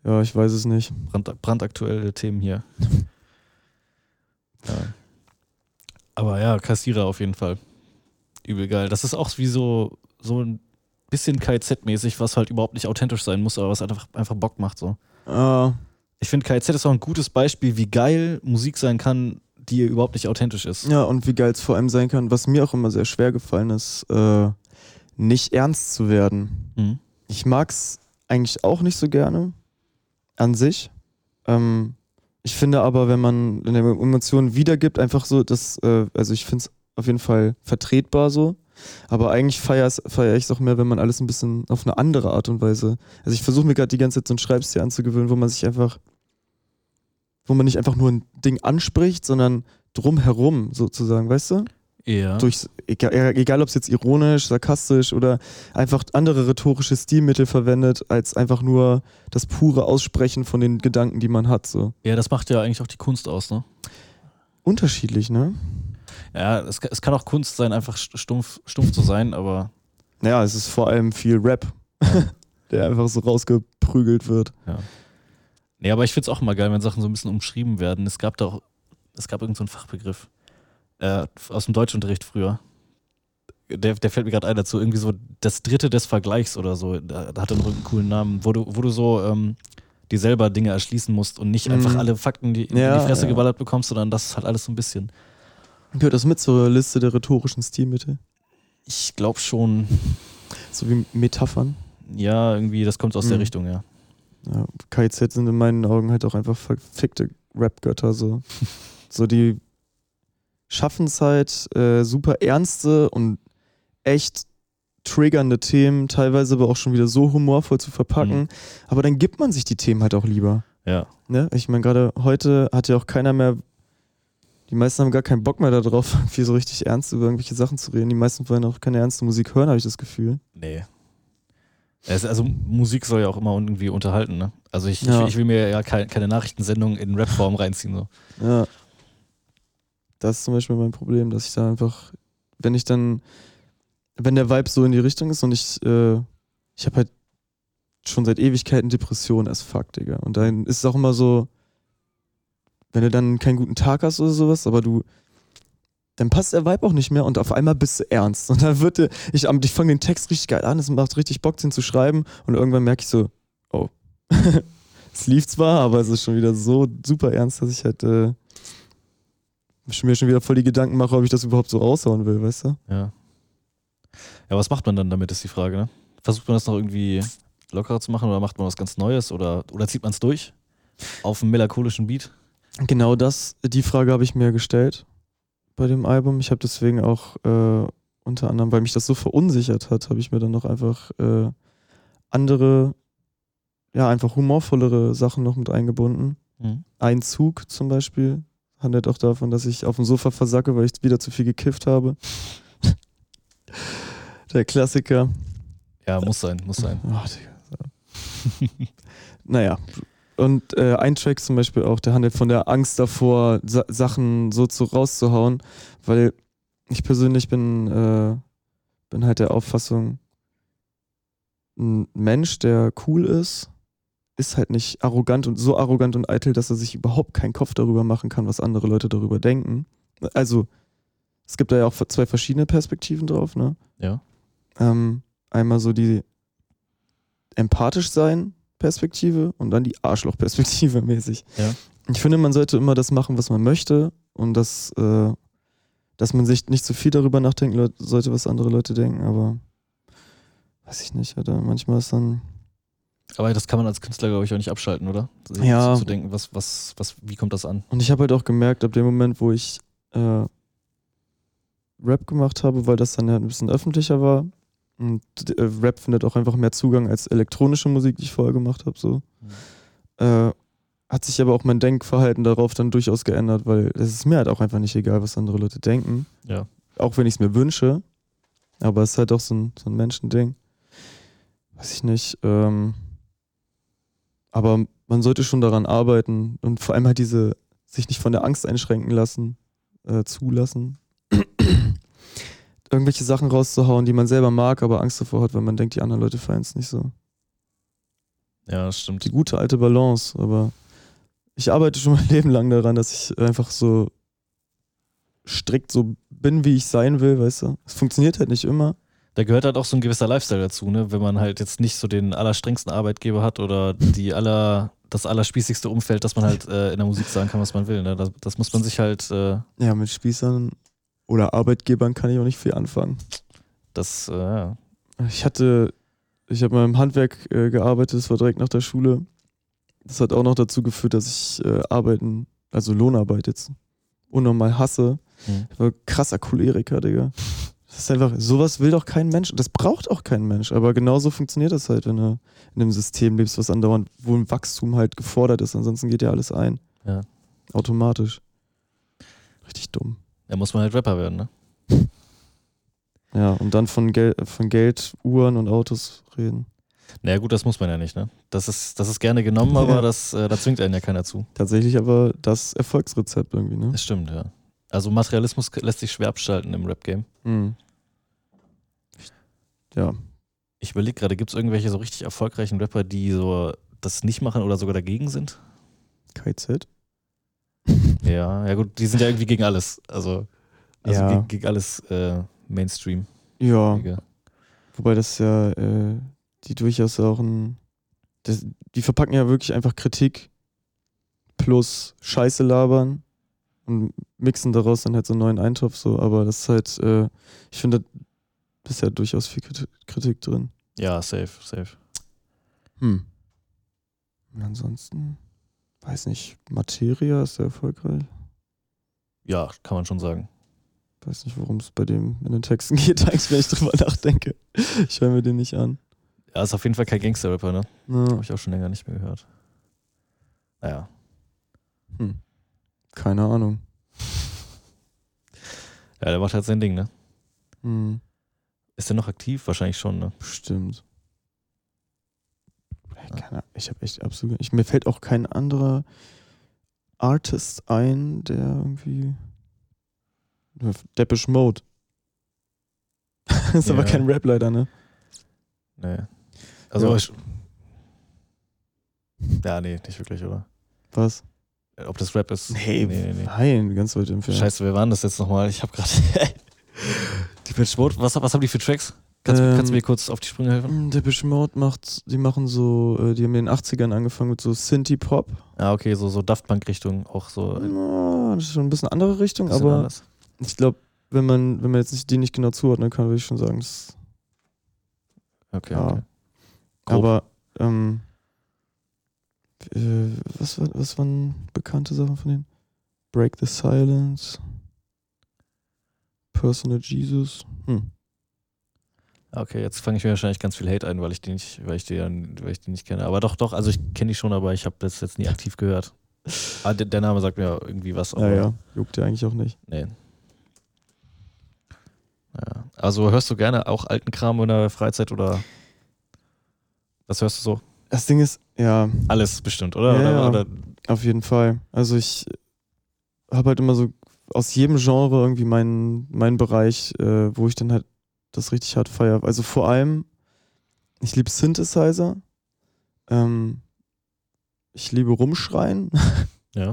Ja, ich weiß es nicht. Brand, brandaktuelle Themen hier. ja. Aber ja, Kassierer auf jeden Fall. Übel geil. Das ist auch wie so, so ein bisschen KZ-mäßig, was halt überhaupt nicht authentisch sein muss, aber was einfach, einfach Bock macht. So. Ah, Ich finde, KZ ist auch ein gutes Beispiel, wie geil Musik sein kann, die überhaupt nicht authentisch ist. ja, und wie geil es vor allem sein kann, was mir auch immer sehr schwer gefallen ist, äh, nicht ernst zu werden. Mhm. Ich mag's eigentlich auch nicht so gerne an sich. Ähm, ich finde aber, wenn man eine Emotion wiedergibt, einfach so, dass, äh, also ich finde es auf jeden Fall vertretbar so. Aber eigentlich feiere feier ich es auch mehr, wenn man alles ein bisschen auf eine andere Art und Weise. Also ich versuche mir gerade die ganze Zeit so einen Schreibstil anzugewöhnen, wo man sich einfach, wo man nicht einfach nur ein Ding anspricht, sondern drumherum sozusagen, weißt du? Ja. Durch, egal, egal ob es jetzt ironisch, sarkastisch oder einfach andere rhetorische Stilmittel verwendet, als einfach nur das pure Aussprechen von den Gedanken, die man hat. So. ja, das macht ja eigentlich auch die Kunst aus, ne? Unterschiedlich, ne? Ja, es, kann- es kann auch Kunst sein, einfach st- stumpf, stumpf zu sein, aber Naja, es ist vor allem viel Rap, der einfach so rausgeprügelt wird. Nee, aber ich finde es auch immer geil, wenn Sachen so ein bisschen umschrieben werden. Es gab da auch, es gab irgendeinen so einen Fachbegriff äh, aus dem Deutschunterricht früher. Der, der fällt mir gerade ein dazu, irgendwie so das Dritte des Vergleichs oder so. Da, da hat er noch einen coolen Namen, wo du, wo du so ähm, dir selber Dinge erschließen musst und nicht einfach Mhm. alle Fakten die, in Ja, die Fresse ja. geballert bekommst, sondern das ist halt alles so ein bisschen. Gehört das mit zur Liste der rhetorischen Stilmittel? Ich glaube schon, So wie Metaphern? ja, irgendwie, das kommt aus der Mhm. Richtung, ja. Ja, KIZ sind in meinen Augen halt auch einfach verfickte Rap-Götter. So. so die schaffen es halt, äh, super ernste und echt triggernde Themen, teilweise aber auch schon wieder so humorvoll zu verpacken. Mhm. Aber dann gibt man sich die Themen halt auch lieber. Ja. Ne? Ich meine, gerade heute hat ja auch keiner mehr, die meisten haben gar keinen Bock mehr darauf, irgendwie so richtig ernst über irgendwelche Sachen zu reden. Die meisten wollen auch keine ernste Musik hören, habe ich das Gefühl. Nee. Es, also Musik soll ja auch immer irgendwie unterhalten, ne? Also ich, Ja. ich, ich will mir ja kein, keine Nachrichtensendung in Rapform reinziehen. So. Ja. Das ist zum Beispiel mein Problem, dass ich da einfach, wenn ich dann, wenn der Vibe so in die Richtung ist und ich, äh, ich habe halt schon seit Ewigkeiten Depressionen as fuck, Digga. Und dann ist es auch immer so, wenn du dann keinen guten Tag hast oder sowas, aber du, dann passt der Vibe auch nicht mehr und auf einmal bist du ernst. Und dann wird der, ich, ich fange den Text richtig geil an, es macht richtig Bock, den zu schreiben und irgendwann merke ich so, oh. es lief zwar, aber es ist schon wieder so super ernst, dass ich halt äh, mir schon wieder voll die Gedanken mache, ob ich das überhaupt so raushauen will, weißt du? Ja. Ja, was macht man dann damit, ist die Frage, ne? Versucht man das noch irgendwie lockerer zu machen oder macht man was ganz Neues oder, oder zieht man es durch? Auf einem melancholischen Beat? Genau das, die Frage habe ich mir gestellt bei dem Album. Ich habe deswegen auch äh, unter anderem, weil mich das so verunsichert hat, habe ich mir dann noch einfach äh, andere, ja, einfach humorvollere Sachen noch mit eingebunden. Mhm. Ein Zug zum Beispiel handelt auch davon, dass ich auf dem Sofa versacke, weil ich wieder zu viel gekifft habe. Der Klassiker. Ja, muss sein, muss sein. Oh, Digga. naja. Und äh, ein Track zum Beispiel auch, der handelt von der Angst davor, Sa Sachen so zu rauszuhauen, weil ich persönlich bin, äh, bin halt der Auffassung, ein Mensch, der cool ist, ist halt nicht arrogant und so arrogant und eitel, dass er sich überhaupt keinen Kopf darüber machen kann, was andere Leute darüber denken. Also, es gibt da ja auch zwei verschiedene Perspektiven drauf, ne? Ja. Ähm, einmal so die empathisch sein Perspektive und dann die Arschloch-Perspektive mäßig. Ja. Ich finde, man sollte immer das machen, was man möchte und das, äh, dass man sich nicht zu viel darüber nachdenken sollte, was andere Leute denken, aber weiß ich nicht, Alter. Manchmal ist dann. Aber das kann man als Künstler, glaube ich, auch nicht abschalten, oder? Sich Ja. Zu, zu denken, was, was, was, wie kommt das an? Und ich habe halt auch gemerkt, ab dem Moment, wo ich äh, Rap gemacht habe, weil das dann ja ein bisschen öffentlicher war. Und äh, Rap findet auch einfach mehr Zugang als elektronische Musik, die ich vorher gemacht habe. So. Äh, hat sich aber auch mein Denkverhalten darauf dann durchaus geändert, weil es ist mir halt auch einfach nicht egal, was andere Leute denken. Ja. Auch wenn ich es mir wünsche. Aber es ist halt auch so ein, so ein Menschending. Weiß ich nicht. Ähm, aber man sollte schon daran arbeiten und vor allem halt diese, sich nicht von der Angst einschränken lassen, äh, zulassen. Irgendwelche Sachen rauszuhauen, die man selber mag, aber Angst davor hat, weil man denkt, die anderen Leute feiern es nicht so. Ja, das stimmt. Die gute alte Balance, aber ich arbeite schon mein Leben lang daran, dass ich einfach so strikt so bin, wie ich sein will, weißt du. Es funktioniert halt nicht immer. Da gehört halt auch so ein gewisser Lifestyle dazu, ne? Wenn man halt jetzt nicht so den allerstrengsten Arbeitgeber hat oder die aller, das allerspießigste Umfeld, dass man halt äh, in der Musik sagen kann, was man will. Ne? Das, das muss man sich halt, äh, Ja, mit Spießern oder Arbeitgebern kann ich auch nicht viel anfangen. das, äh. Ich hatte, ich habe mal im Handwerk äh, gearbeitet, das war direkt nach der Schule. Das hat auch noch dazu geführt, dass ich äh, Arbeiten, also Lohnarbeit jetzt, unnormal hasse. Hm. Ich war krasser Choleriker, Digga. Das ist einfach, sowas will doch kein Mensch. Das braucht auch kein Mensch. Aber genauso funktioniert das halt, wenn du in einem System lebst, was andauernd, wo ein Wachstum halt gefordert ist. Ansonsten geht ja alles ein. Ja. Automatisch. Richtig dumm. Da muss man halt Rapper werden, ne? Ja, und dann von, Gel von Geld, Uhren und Autos reden. Naja, gut, das muss man ja nicht, ne? Das ist, das ist gerne genommen, aber Ja. das, äh, da zwingt einen ja keiner zu. Tatsächlich aber das Erfolgsrezept irgendwie, ne? Das stimmt, ja. Also Materialismus lässt sich schwer abschalten im Rap-Game. Mhm. Ja. Ich überlege gerade, gibt es irgendwelche so richtig erfolgreichen Rapper, die so das nicht machen oder sogar dagegen sind? KZ? Ja, ja gut, die sind ja irgendwie gegen alles. Also, also Ja. gegen, gegen alles äh, Mainstream. Ja. Wobei das ja, äh, die durchaus auch ein. Das, die verpacken ja wirklich einfach Kritik plus Scheiße labern und mixen daraus dann halt so einen neuen Eintopf so. Aber das ist halt, äh, ich finde, da ist ja durchaus viel Kriti- Kritik drin. Ja, safe, safe. Hm. Und ansonsten, weiß nicht, Materia ist sehr erfolgreich. Ja, kann man schon sagen. Weiß nicht, worum es bei dem in den Texten geht, eigentlich, wenn ich drüber nachdenke. Ich höre mir den nicht an. Ja, ist auf jeden Fall kein Gangster-Rapper, ne? Ja. Habe ich auch schon länger nicht mehr gehört. Naja. Hm. Keine Ahnung. Ja, der macht halt sein Ding, ne? Hm. Ist der noch aktiv? Wahrscheinlich schon, ne? Bestimmt. Keine Ich habe echt absolut. Ich, mir fällt auch kein anderer Artist ein, der irgendwie. Depeche Mode. ist aber Ja. kein Rap leider, ne? Nee. Also, Ja. ich, ja, nee, nicht wirklich, oder? Was? Ob das Rap ist? Nee, nee, nee. Nein, ganz weit entfernt. Scheiße, wer waren das jetzt nochmal? Ich habe gerade. die Pitch Mode, was, was haben die für Tracks? Kannst, Ähm, kannst du mir kurz auf die Sprünge helfen? Mm, Depeche Mode macht, die machen so, äh, die haben in den 80ern angefangen mit so Synthie-Pop. Ah, okay, so, so Daft Punk-Richtung, auch so Na, das ist schon ein bisschen andere Richtung, bisschen aber anders. ich glaube, wenn man, wenn man jetzt nicht, die nicht genau zuordnen kann, würde ich schon sagen, das Okay, ja. okay. Grob. Aber ähm, äh, was, war, was waren bekannte Sachen von denen? Break the Silence, Personal Jesus. Hm. Okay, jetzt fange ich mir wahrscheinlich ganz viel Hate ein, weil ich die nicht, weil ich die, weil ich die nicht kenne. Aber doch, doch, also ich kenne die schon, aber ich habe das jetzt nie aktiv gehört. Ah, der, der Name sagt mir irgendwie was. Aber Ja, ja, juckt ja eigentlich auch nicht. Nee. Ja. Also hörst du gerne auch alten Kram in der Freizeit oder was hörst du so? Das Ding ist, ja, Alles bestimmt, oder? Ja, oder, oder Auf jeden Fall. Also ich habe halt immer so aus jedem Genre irgendwie meinen, meinen Bereich, äh, wo ich dann halt das richtig hart feiere. Also vor allem, ich liebe Synthesizer. Ähm, ich liebe Rumschreien. Ja.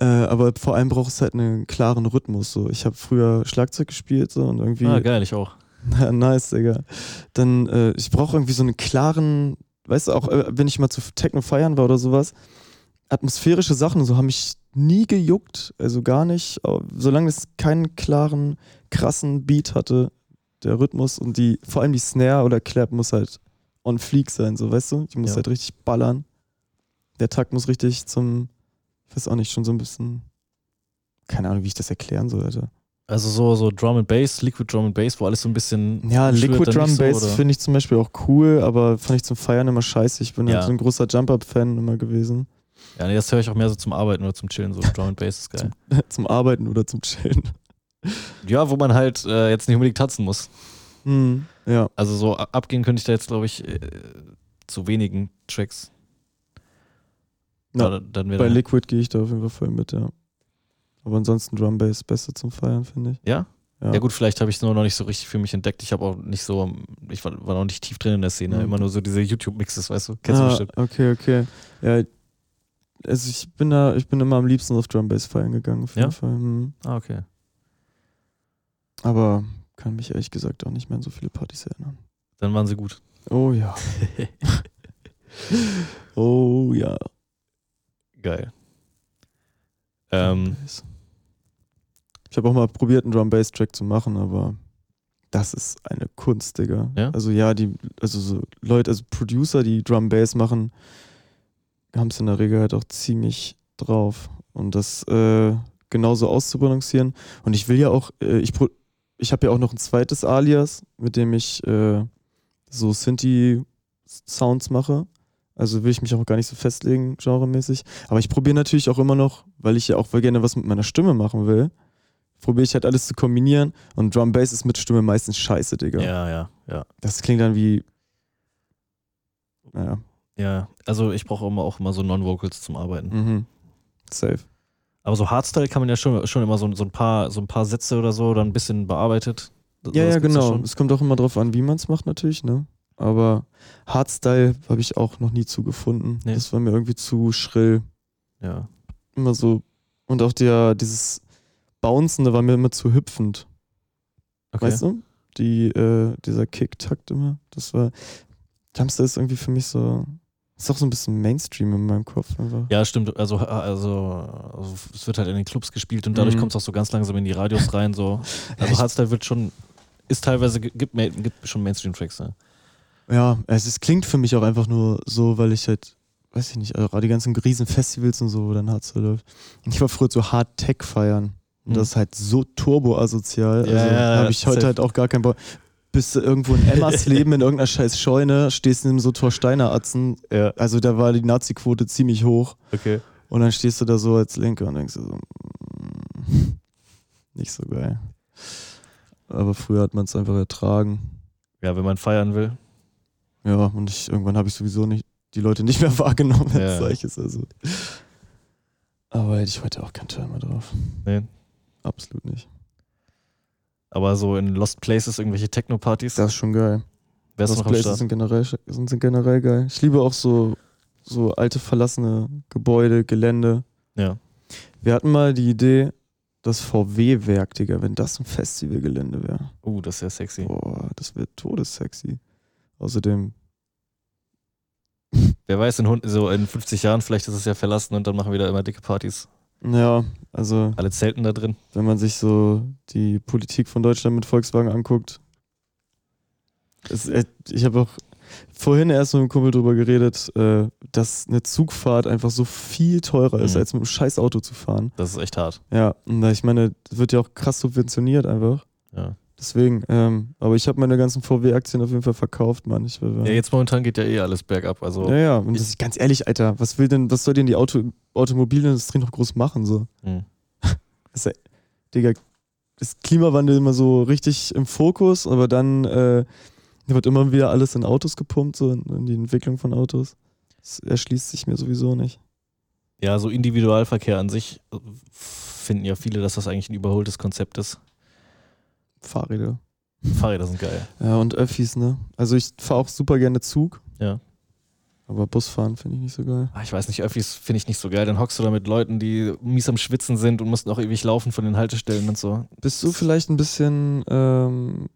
äh, aber vor allem braucht es halt einen klaren Rhythmus. So. Ich habe früher Schlagzeug gespielt so, und irgendwie. Ah, geil, ich auch. Ja, nice, Digga. Dann, äh, ich brauche irgendwie so einen klaren, weißt du, auch äh, wenn ich mal zu Techno feiern war oder sowas, atmosphärische Sachen, so haben mich nie gejuckt, also gar nicht. Solange es keinen klaren, krassen Beat hatte, der Rhythmus und die, vor allem die Snare oder Clap muss halt on fleek sein, so weißt du? Die muss Ja. halt richtig ballern. Der Takt muss richtig zum, ich weiß auch nicht, schon so ein bisschen, keine Ahnung, wie ich das erklären soll, Alter. Also so, so Drum and Bass, Liquid Drum and Bass, wo alles so ein bisschen. Ja, Liquid Drum so, Bass finde ich zum Beispiel auch cool, aber fand ich zum Feiern immer scheiße. Ich bin Ja. halt so ein großer Jump-Up-Fan immer gewesen. Ja, nee, das höre ich auch mehr so zum Arbeiten oder zum Chillen. So Drum and Bass ist geil. zum Arbeiten oder zum Chillen. Ja, wo man halt äh, jetzt nicht unbedingt tanzen muss. Hm, ja. Also so abgehen könnte ich da jetzt, glaube ich, äh, zu wenigen Tracks. Da- dann Bei Liquid gehe ich da auf jeden Fall voll mit, ja. Aber ansonsten Drum Bass besser zum Feiern, finde ich. Ja? Ja. Ja gut, vielleicht habe ich es nur noch nicht so richtig für mich entdeckt. Ich habe auch nicht so, ich war, war noch nicht tief drin in der Szene. Mhm. Immer nur so diese YouTube-Mixes, weißt du? Kennst du ah, bestimmt. Okay, okay. Ja, also ich bin da, ich bin immer am liebsten auf Drum Bass feiern gegangen, auf jeden Ja? Fall. Hm. Ah, okay. Aber kann mich ehrlich gesagt auch nicht mehr an so viele Partys erinnern. Dann waren sie gut. Oh ja. oh ja. Geil. Ähm. Ich habe auch mal probiert, einen Drum Bass Track zu machen, aber das ist eine Kunst, Digga. Ja? Also ja, die, also so Leute, also Producer, die Drum Bass machen, haben es in der Regel halt auch ziemlich drauf. Und das äh, genauso auszubalancieren. Und ich will ja auch, äh, ich, ich habe ja auch noch ein zweites Alias, mit dem ich äh, so Synthi-Sounds mache. Also will ich mich auch gar nicht so festlegen, genremäßig. Aber ich probiere natürlich auch immer noch, weil ich ja auch gerne was mit meiner Stimme machen will, probiere ich halt alles zu kombinieren. Und Drum Bass ist mit Stimme meistens scheiße, Digga. ja, ja, ja. Das klingt dann wie. Naja. Ja, also ich brauche immer auch immer so Non-Vocals zum Arbeiten. Mhm. Safe. Aber so Hardstyle kann man ja schon, schon immer so, so, ein paar, so ein paar Sätze oder so dann ein bisschen bearbeitet. So- Ja, ja, genau. Es kommt auch immer drauf an, wie man es macht, natürlich, ne? Aber Hardstyle habe ich auch noch nie zugefunden. Nee. Das war mir irgendwie zu schrill. Ja. Immer so. Und auch der, dieses Bouncende war mir immer zu hüpfend. Okay. Weißt du? Die, äh, dieser Kick-Takt immer. Das war. Dumpster ist irgendwie für mich so. Ist auch so ein bisschen Mainstream in meinem Kopf einfach. Ja, stimmt. Also, also, also es wird halt in den Clubs gespielt und dadurch Mhm. kommt es auch so ganz langsam in die Radios rein. So. Ja, Also ich- Hardstyle wird schon, ist teilweise, gibt, gibt schon Mainstream-Tracks. Ne? Ja, es, es klingt für mich auch einfach nur so, weil ich halt, weiß ich nicht, also die ganzen Riesenfestivals und so, wo dann Hardstyle läuft. Und ich war früher so Hard Tech feiern. Und Mhm. das ist halt so turbo-asozial. Ja, also ja, ja, habe ich heute halt auch gar keinen Bock. Bist du irgendwo in Emmersleben in irgendeiner scheiß Scheune, stehst in so Torsteiner Atzen. Ja, Also da war die Nazi-Quote ziemlich hoch. okay. Und dann stehst du da so als Linke und denkst so, mm, nicht so geil. Aber früher hat man es einfach ertragen. Ja, wenn man feiern will. Ja, und ich, irgendwann habe ich sowieso nicht die Leute nicht mehr wahrgenommen, es Ja. solches. Also. Aber hätte ich heute auch keinen Timer drauf. Nee. Absolut nicht. Aber so in Lost Places, irgendwelche Techno-Partys, Das ist schon geil. wärst du Lost noch Places sind generell, sind, sind generell geil. Ich liebe auch so, so alte verlassene Gebäude, Gelände. Ja. Wir hatten mal die Idee, das VW-Werk, Digga, wenn das ein Festivalgelände wäre. Uh, das ist ja sexy. Boah, das wäre todessexy. Außerdem, Wer weiß, in, hund- so in 50 Jahren, vielleicht ist es ja verlassen und dann machen wir da immer dicke Partys. Ja, also Alle zelten da drin. wenn man sich so die Politik von Deutschland mit Volkswagen anguckt. Es, äh, ich habe auch vorhin erst mit einem Kumpel drüber geredet, äh, dass eine Zugfahrt einfach so viel teurer ist, Mhm. als mit einem scheiß Auto zu fahren. Das ist echt hart. Ja, und ich meine, wird ja auch krass subventioniert einfach. Ja. Deswegen, ähm, aber ich habe meine ganzen VW-Aktien auf jeden Fall verkauft, Mann. Ich, war, ja, jetzt momentan geht ja eh alles bergab. Also, ja, ja, und das ist ganz ehrlich, Alter, was will denn, was soll denn die Auto, Automobilindustrie noch groß machen? So? hm. ist ja, Digga, ist Klimawandel immer so richtig im Fokus, aber dann äh, wird immer wieder alles in Autos gepumpt, so in, in die Entwicklung von Autos. Das erschließt sich mir sowieso nicht. ja, so Individualverkehr an sich äh, finden ja viele, dass das eigentlich ein überholtes Konzept ist. Fahrräder. Fahrräder sind geil. Ja, und Öffis, ne? Also ich fahre auch super gerne Zug. Ja. Aber Busfahren finde ich nicht so geil. Ah, Ich weiß nicht, Öffis finde ich nicht so geil. Dann hockst du da mit Leuten, die mies am Schwitzen sind und musst noch ewig laufen von den Haltestellen und so. Bist du vielleicht ein bisschen. Ähm,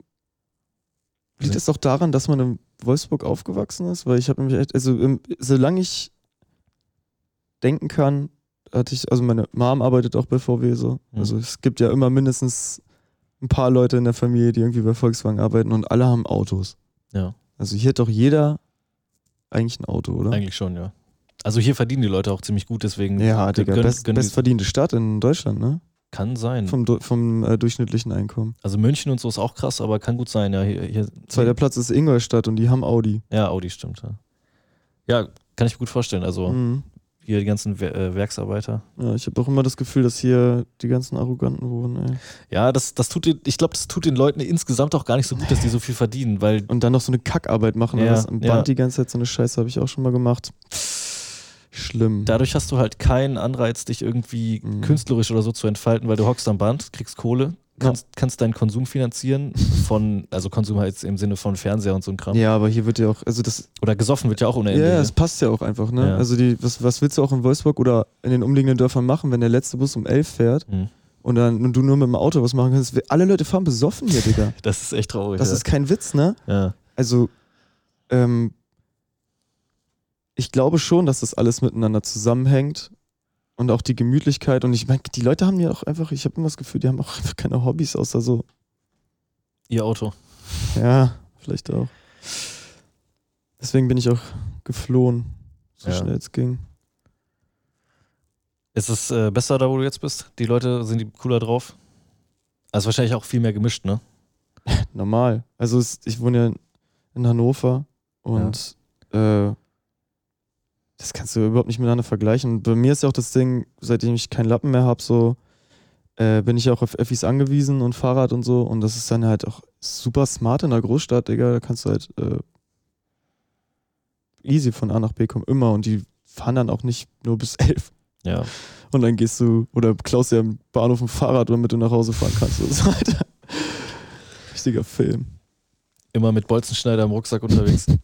liegt es auch daran, dass man in Wolfsburg aufgewachsen ist? Weil ich habe nämlich echt. Also, im, solange ich denken kann, hatte ich. Also, meine Mom arbeitet auch bei VW so. Mhm. Also, es gibt ja immer mindestens ein paar Leute in der Familie, die irgendwie bei Volkswagen arbeiten und alle haben Autos. Ja. Also hier hat doch jeder eigentlich ein Auto, oder? Eigentlich schon, ja. Also hier verdienen die Leute auch ziemlich gut, deswegen Ja, Digga, gönn- best, gönn die- bestverdiente Stadt in Deutschland, ne? kann sein. Vom, vom äh, durchschnittlichen Einkommen. Also München und so ist auch krass, aber kann gut sein, ja. Hier, hier, Zweiter Platz ist Ingolstadt und die haben Audi. Ja, Audi stimmt, ja. Ja, kann ich mir gut vorstellen. Also Mhm. Hier die ganzen äh, Werksarbeiter. Ja, ich habe auch immer das Gefühl, dass hier die ganzen Arroganten wohnen, ey. Ja, das, das tut den, ich glaube, das tut den Leuten insgesamt auch gar nicht so gut, dass die so viel verdienen, weil Und dann noch so eine Kackarbeit machen, Ja, ja, das am Band ja. die ganze Zeit, so eine Scheiße habe ich auch schon mal gemacht. Schlimm. dadurch hast du halt keinen Anreiz, dich irgendwie Mhm. künstlerisch oder so zu entfalten, weil du hockst am Band, kriegst Kohle, kannst, kannst deinen Konsum finanzieren von, also Konsum halt im Sinne von Fernseher und so ein Kram. ja, aber hier wird ja auch, also das, Oder gesoffen wird ja auch ohne ja, Ende. ja, hier. es passt ja auch einfach, ne? Ja. Also die, was, was willst du auch in Wolfsburg oder in den umliegenden Dörfern machen, wenn der letzte Bus um 11 fährt Mhm. und dann und du nur mit dem Auto was machen kannst? Alle Leute fahren besoffen hier, Digga. Das ist echt traurig. Das ja. ist kein Witz, ne? ja. Also, ähm, ich glaube schon, dass das alles miteinander zusammenhängt und auch die Gemütlichkeit. Und ich meine, die Leute haben ja auch einfach, ich habe immer das Gefühl, die haben auch einfach keine Hobbys, außer so, Ihr Auto. ja, vielleicht auch. Deswegen bin ich auch geflohen, so Ja. schnell es ging. Ist es äh, besser da, wo du jetzt bist? Die Leute sind die cooler drauf? Also wahrscheinlich auch viel mehr gemischt, ne? Normal. Also, es, ich wohne ja in Hannover und äh, das kannst du überhaupt nicht miteinander vergleichen. Und bei mir ist ja auch das Ding, seitdem ich keinen Lappen mehr habe, so äh, bin ich auch auf Öffis angewiesen und Fahrrad und so. Und das ist dann halt auch super smart in der Großstadt, Digga. Da kannst du halt äh, easy von A nach B kommen, immer. Und die fahren dann auch nicht nur bis elf. Ja. Und dann gehst du oder klaust dir am Bahnhof ein Fahrrad, damit du nach Hause fahren kannst. Und so weiter. Richtiger Film. Immer mit Bolzenschneider im Rucksack unterwegs.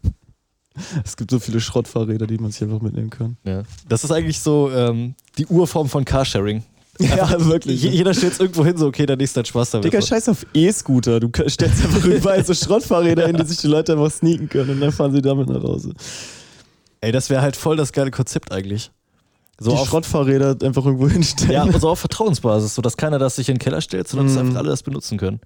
Es gibt so viele Schrottfahrräder, die man sich einfach mitnehmen kann. ja. Das ist eigentlich so ähm, die Urform von Carsharing. Ja, wirklich. Je- Jeder stellt es irgendwo hin, so, okay, der nächste hat Spaß damit. Digga, scheiß auf E-Scooter. Du stellst einfach überall so Schrottfahrräder hin, die sich die Leute einfach sneaken können und dann fahren sie damit nach Hause. Ey, das wäre halt voll das geile Konzept eigentlich. So die auf, Schrottfahrräder einfach irgendwo hinstellen. ja, aber so auf Vertrauensbasis, so dass keiner das sich in den Keller stellt, sondern dass Mhm. einfach alle das benutzen können.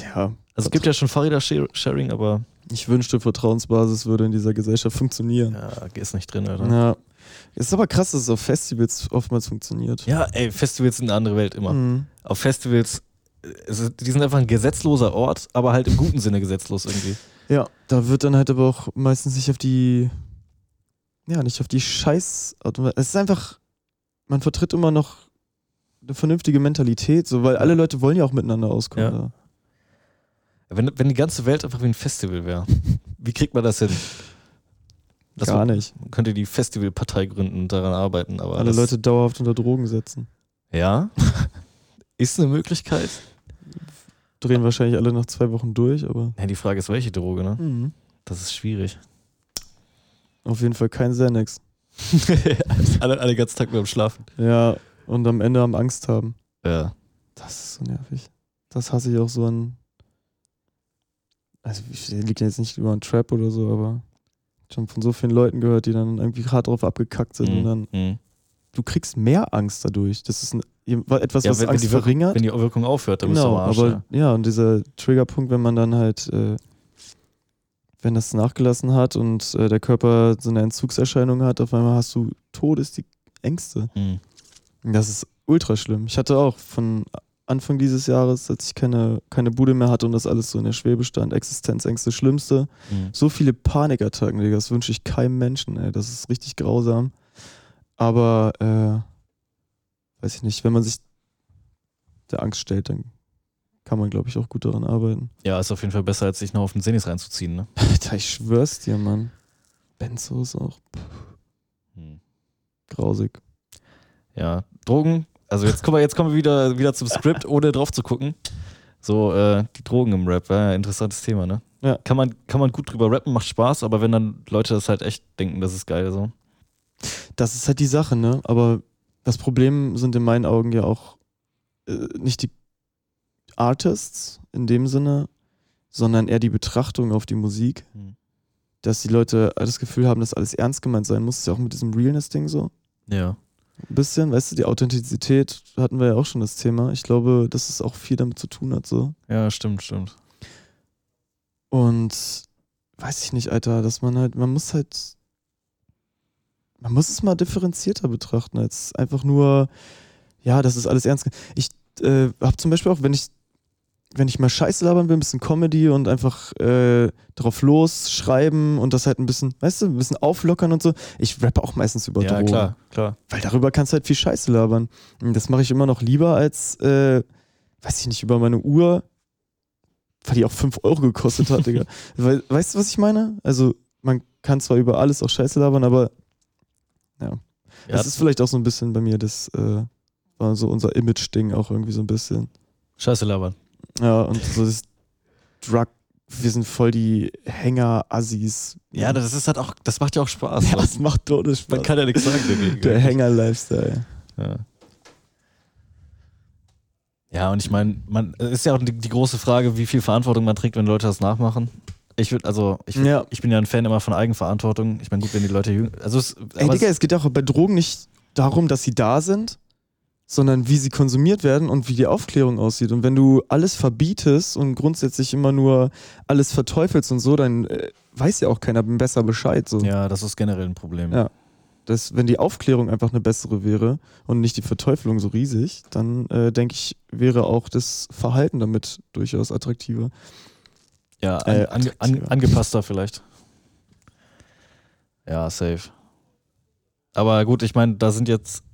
Ja. Also es gibt ja schon Fahrräder-Sharing, aber Ich wünschte, Vertrauensbasis würde in dieser Gesellschaft funktionieren. ja, ist nicht drin, Alter. Ja. Es ist aber krass, dass es auf Festivals oftmals funktioniert. Ja, ey, Festivals sind eine andere Welt immer. Mhm. Auf Festivals, die sind einfach ein gesetzloser Ort, aber halt im guten Sinne gesetzlos irgendwie. Ja, da wird dann halt aber auch meistens nicht auf die, ja, nicht auf die Scheiß. Es ist einfach, man vertritt immer noch eine vernünftige Mentalität, so, weil alle Leute wollen ja auch miteinander auskommen. Ja. Wenn, wenn die ganze Welt einfach wie ein Festival wäre, wie kriegt man das hin? Das Gar nicht. man könnte die Festivalpartei gründen und daran arbeiten, aber Alle Leute dauerhaft unter Drogen setzen. Ja, ist eine Möglichkeit. Drehen wahrscheinlich alle nach zwei Wochen durch, aber Ja, die Frage ist, welche Droge, ne? Das ist schwierig. auf jeden Fall kein Xanax. alle, alle ganzen Tag nur am Schlafen. Ja, und am Ende am Angst haben. Ja. Das ist so nervig. Das hasse ich auch so an. Also, ich- liegt jetzt nicht über einen Trap oder so, aber schon von so vielen Leuten gehört, die dann irgendwie hart drauf abgekackt sind und dann, Mhm. du kriegst mehr Angst dadurch. Das ist ein, etwas, Ja, was wenn, wenn, Angst die Wirkung, verringert. wenn die Wirkung aufhört, dann bist du genau, am Arsch. aber ja. ja. und dieser Triggerpunkt, wenn man dann halt, äh, wenn das nachgelassen hat und äh, der Körper so eine Entzugserscheinung hat, auf einmal hast du Todes die Ängste. Mhm. Das ist ultra schlimm. Ich hatte auch von Anfang dieses Jahres, als ich keine, keine Bude mehr hatte und das alles so in der Schwebe stand, Existenzängste, Schlimmste. Mhm. So viele Panikattacken, Digga, das wünsche ich keinem Menschen, ey. Das ist richtig grausam. Aber, äh, weiß ich nicht, wenn man sich der Angst stellt, dann kann man, glaube ich, auch gut daran arbeiten. Ja, ist auf jeden Fall besser, als sich noch auf den Senis reinzuziehen, ne? Alter, ich schwör's dir, Mann. Benzo ist auch Mhm. grausig. Ja, Drogen. Also jetzt kommen wir, jetzt kommen wir wieder, wieder zum Skript, ohne drauf zu gucken. So, äh, die Drogen im Rap, ja, interessantes Thema, ne? Ja. Kann man, kann man gut drüber rappen, macht Spaß, aber wenn dann Leute das halt echt denken, das ist geil, so. Das ist halt die Sache, ne? Aber das Problem sind in meinen Augen ja auch äh, nicht die Artists in dem Sinne, sondern eher die Betrachtung auf die Musik. Mhm. Dass die Leute das Gefühl haben, dass alles ernst gemeint sein muss. ist ja auch mit diesem Realness-Ding so. Ja. Ein bisschen, weißt du, die Authentizität hatten wir ja auch schon das Thema. Ich glaube, dass es auch viel damit zu tun hat, so. Ja, stimmt, stimmt. Und weiß ich nicht, Alter, dass man halt, man muss halt, man muss es mal differenzierter betrachten, als einfach nur, ja, das ist alles ernst. Ich äh, habe zum Beispiel auch, wenn ich, wenn ich mal Scheiße labern will, ein bisschen Comedy und einfach äh, drauf losschreiben und das halt ein bisschen, weißt du, ein bisschen auflockern und so. Ich rappe auch meistens über Ja, Drogen. klar, klar. Weil darüber kannst du halt viel Scheiße labern. Und das mache ich immer noch lieber als, äh, weiß ich nicht, über meine Uhr, weil die auch 5 Euro gekostet hat, Digga. Weil, weißt du, was ich meine? Also, man kann zwar über alles auch Scheiße labern, aber ja. Ja, das ist vielleicht auch so ein bisschen bei mir das, äh, war so unser Image-Ding auch irgendwie so ein bisschen. Scheiße labern. Ja, und so das Drug, wir sind voll die Hänger-Assis. Ja, das ist halt auch, das macht ja auch Spaß. ja, das macht Todesspaß. Man kann ja nichts sagen dagegen. Der Hänger-Lifestyle. Ja. Ja, und ich meine, man es ist ja auch die, die große Frage, wie viel Verantwortung man trägt, wenn Leute das nachmachen. Ich würde, also, ich, würd, Ja. ich bin ja ein Fan immer von Eigenverantwortung. Ich meine, gut, wenn die Leute jünger. Also, es, Ey, Digga, es, es geht auch bei Drogen nicht darum, dass sie da sind, sondern wie sie konsumiert werden und wie die Aufklärung aussieht. Und wenn du alles verbietest und grundsätzlich immer nur alles verteufelst und so, dann äh, weiß ja auch keiner besser Bescheid. So. ja, das ist generell ein Problem. Ja. Das, wenn die Aufklärung einfach eine bessere wäre und nicht die Verteufelung so riesig, dann äh, denke ich, wäre auch das Verhalten damit durchaus attraktiver. Ja, an, Äh, an, an, attraktiver. angepasster vielleicht. Ja, safe. Aber gut, ich meine, da sind jetzt.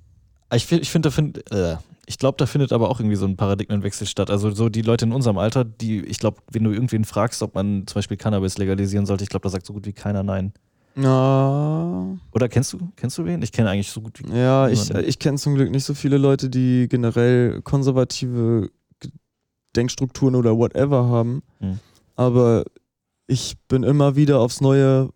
Ich, fi- ich finde, da find, äh, ich glaube, da findet aber auch irgendwie so ein Paradigmenwechsel statt. Also so die Leute in unserem Alter, die, ich glaube, wenn du irgendwen fragst, ob man zum Beispiel Cannabis legalisieren sollte, ich glaube, da sagt so gut wie keiner nein. Ja, Oder kennst du, kennst du wen? Ich kenne eigentlich so gut wie. Ja, ich, Niemanden. ich kenne zum Glück nicht so viele Leute, die generell konservative Denkstrukturen oder whatever haben. Hm. Aber ich bin immer wieder aufs Neue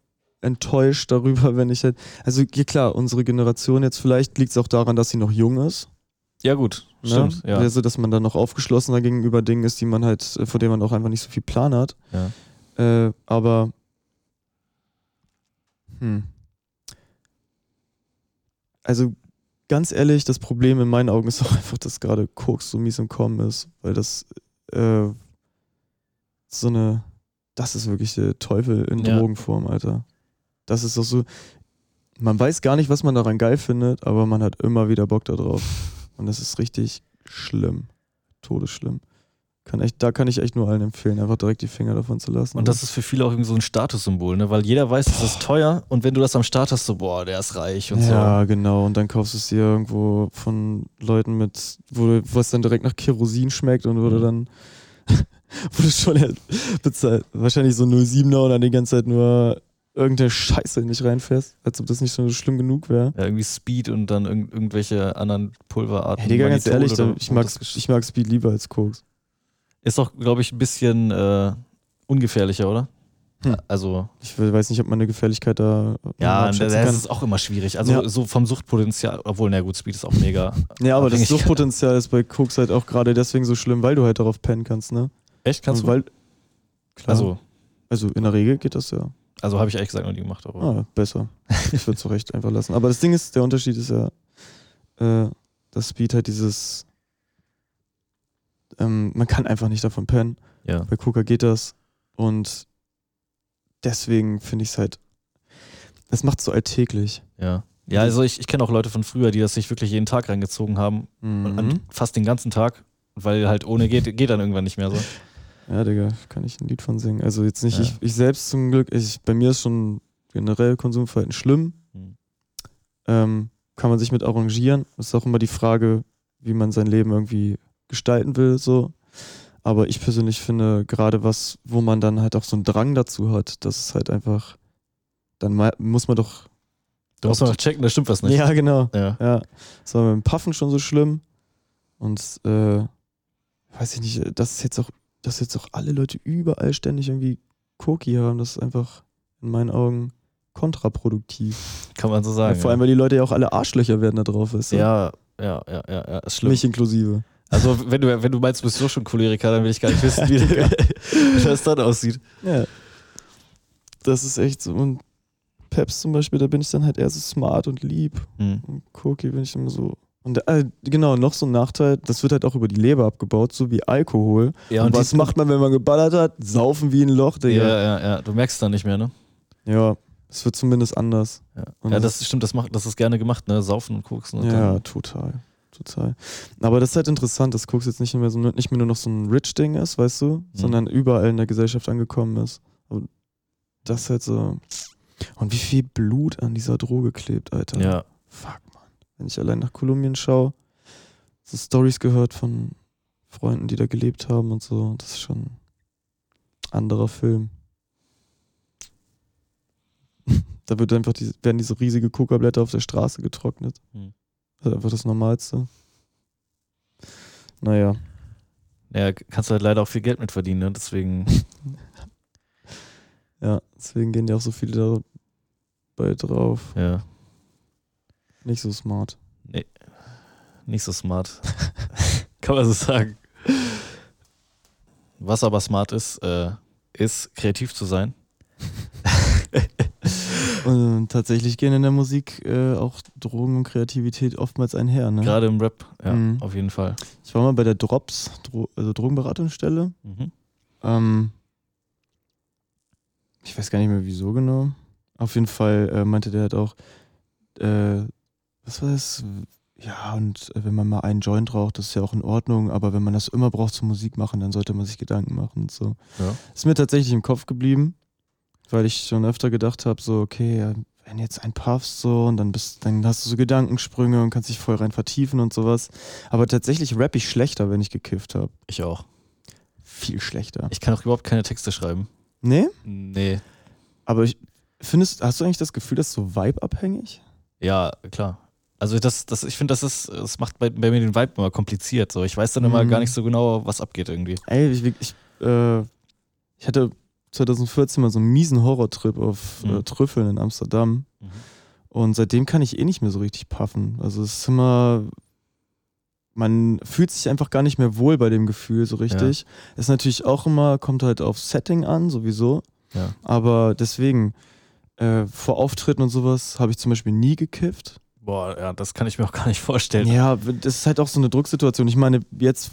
enttäuscht darüber, wenn ich halt. Also, ja klar, unsere Generation jetzt, vielleicht liegt es auch daran, dass sie noch jung ist. Ja, gut, Ne? stimmt. Ja. Also, dass man dann noch aufgeschlossener gegenüber Dingen ist, die man halt, vor denen man auch einfach nicht so viel Plan hat. Ja. Äh, aber. Hm. Also ganz ehrlich, das Problem in meinen Augen ist auch einfach, dass gerade Koks so mies im Kommen ist, weil das äh, so eine. Das ist wirklich der Teufel in Ja. Drogenform, Alter. Das ist doch so. Man weiß gar nicht, was man daran geil findet, aber man hat immer wieder Bock darauf. Und das ist richtig schlimm. Todesschlimm. Kann echt, da kann ich echt nur allen empfehlen, einfach direkt die Finger davon zu lassen. Und das ist für viele auch irgendwie so ein Statussymbol, ne? Weil jeder weiß, es ist teuer und wenn du das am Start hast, so, boah, der ist reich und ja, genau. Und dann kaufst du es dir irgendwo von Leuten mit, wo was dann direkt nach Kerosin schmeckt und wo du Mhm. dann, du schon bezahlt, wahrscheinlich so 07er und dann die ganze Zeit nur irgendeine Scheiße in dich reinfährst, als ob das nicht schon so schlimm genug wäre. Ja, irgendwie Speed und dann irgend, irgendwelche anderen Pulverarten. Hey, Digga, ganz ehrlich, oder ich, mag, ich mag Speed lieber als Koks. Ist doch, glaube ich, ein bisschen äh, ungefährlicher, oder? Hm. Also, Ich weiß nicht, ob man eine Gefährlichkeit da ja, das kann. ist auch immer schwierig. Also, Ja. so vom Suchtpotenzial, obwohl, na gut, Speed ist auch mega. Ja, aber das. Suchtpotenzial ist bei Koks halt auch gerade deswegen so schlimm, weil du halt darauf pennen kannst, ne? Echt? Kannst Und du? weil, klar, also, Also, in der Regel geht das ja. Also habe ich ehrlich gesagt noch nie gemacht. Aber Ah, besser. Ich würde es recht einfach lassen. Aber das Ding ist, der Unterschied ist ja, äh, dass Speed halt dieses, ähm, man kann einfach nicht davon pennen. ja. Bei Coca geht das. Und deswegen finde ich es halt, das macht so alltäglich. Ja. Ja, also ich, ich kenne auch Leute von früher, die das sich wirklich jeden Tag reingezogen haben. Mhm. Und fast den ganzen Tag, weil halt ohne geht, geht dann irgendwann nicht mehr so. Ja, Digga, kann ich ein Lied von singen. Also jetzt nicht Ja. ich, ich selbst zum Glück, ich, bei mir ist schon generell Konsumverhalten schlimm. Hm. Ähm, kann man sich mit arrangieren. Ist auch immer die Frage, wie man sein Leben irgendwie gestalten will, so. Aber ich persönlich finde, gerade was, wo man dann halt auch so einen Drang dazu hat, das ist halt einfach, dann muss man doch. Du musst mal noch checken, da stimmt was nicht. Ja, genau. Ja. Ja. Das war beim Puffen schon so schlimm. Und äh, weiß ich nicht, dass jetzt auch, dass jetzt auch alle Leute überall ständig irgendwie Koki haben, das ist einfach in meinen Augen kontraproduktiv. Kann man so Ja, sagen. vor allem, weil die Leute ja auch alle Arschlöcher werden da drauf, ist. ja. ja, ja, ja, ja, ist schlimm. Mich inklusive. Also, wenn du, wenn du meinst, du bist so schon Choleriker, dann will ich gar nicht wissen, wie, wie das dann aussieht. Ja. Das ist echt so. Und Peps zum Beispiel, da bin ich dann halt eher so smart und lieb. Hm. Und Koki bin ich immer so. Und äh, genau, noch so ein Nachteil, das wird halt auch über die Leber abgebaut, so wie Alkohol. Ja, und, was die- macht man, wenn man geballert hat? Saufen wie ein Loch, Ja, Digga. ja, ja. Du merkst es dann nicht mehr, ne? Ja, es wird zumindest anders. Ja, Und ja das- das stimmt, das, macht, das ist gerne gemacht, ne? Saufen und koksen. Und Ja, dann, total. Total. Aber das ist halt interessant, dass Koks jetzt nicht mehr, so, nicht mehr nur noch so ein Rich-Ding ist, weißt du, sondern überall in der Gesellschaft angekommen ist. Und das ist halt so. Und wie viel Blut an dieser Droge klebt, Alter. ja. Fuck. Wenn ich allein nach Kolumbien schaue, so Stories gehört von Freunden, die da gelebt haben und so, das ist schon ein anderer Film. da wird einfach die, werden diese riesige Kokablätter auf der Straße getrocknet. Hm. Das ist einfach das Normalste. Naja. ja, kannst du halt leider auch viel Geld mit verdienen, ne? Deswegen, Ja, deswegen gehen ja auch so viele dabei drauf. ja, Nicht so smart. nicht so smart. Kann man so sagen. Was aber smart ist, äh, ist kreativ zu sein. Und tatsächlich gehen in der Musik äh, auch Drogen und Kreativität oftmals einher. Ne? Gerade im Rap, ja, Mhm. auf jeden Fall. Ich war mal bei der Drops, Dro also Drogenberatungsstelle. Mhm. Ähm, ich weiß gar nicht mehr wieso genau. Auf jeden Fall äh, meinte der halt auch, äh, was war das? Ja, und äh, wenn man mal einen Joint raucht, das ist ja auch in Ordnung, aber wenn man das immer braucht zum Musik machen, dann sollte man sich Gedanken machen und so. Ja. Ist mir tatsächlich im Kopf geblieben, weil ich schon öfter gedacht habe, so, okay, wenn jetzt ein puffst so und dann bist, dann hast du so Gedankensprünge und kannst dich voll rein vertiefen und sowas. Aber tatsächlich rapp ich schlechter, wenn ich gekifft habe. Ich auch. Viel schlechter. Ich kann auch überhaupt keine Texte schreiben. Nee? Nee. Aber ich findest, hast du eigentlich das Gefühl, das ist so vibe-abhängig? Ja, klar. Also das, das, ich finde, das ist, das macht bei, bei mir den Vibe immer kompliziert. So. Ich weiß dann immer Mhm. gar nicht so genau, was abgeht irgendwie. Ey, ich, ich, äh, ich hatte 2014 mal so einen miesen Horrortrip auf Mhm. äh, Trüffeln in Amsterdam. Mhm. Und seitdem kann ich eh nicht mehr so richtig puffen. Also es ist immer, man fühlt sich einfach gar nicht mehr wohl bei dem Gefühl so richtig. Ist natürlich auch immer, kommt halt auf Setting an, sowieso. Ja. Aber deswegen, äh, vor Auftritten und sowas habe ich zum Beispiel nie gekifft. Boah, ja, das kann ich mir auch gar nicht vorstellen. Ja, das ist halt auch so eine Drucksituation. Ich meine, jetzt,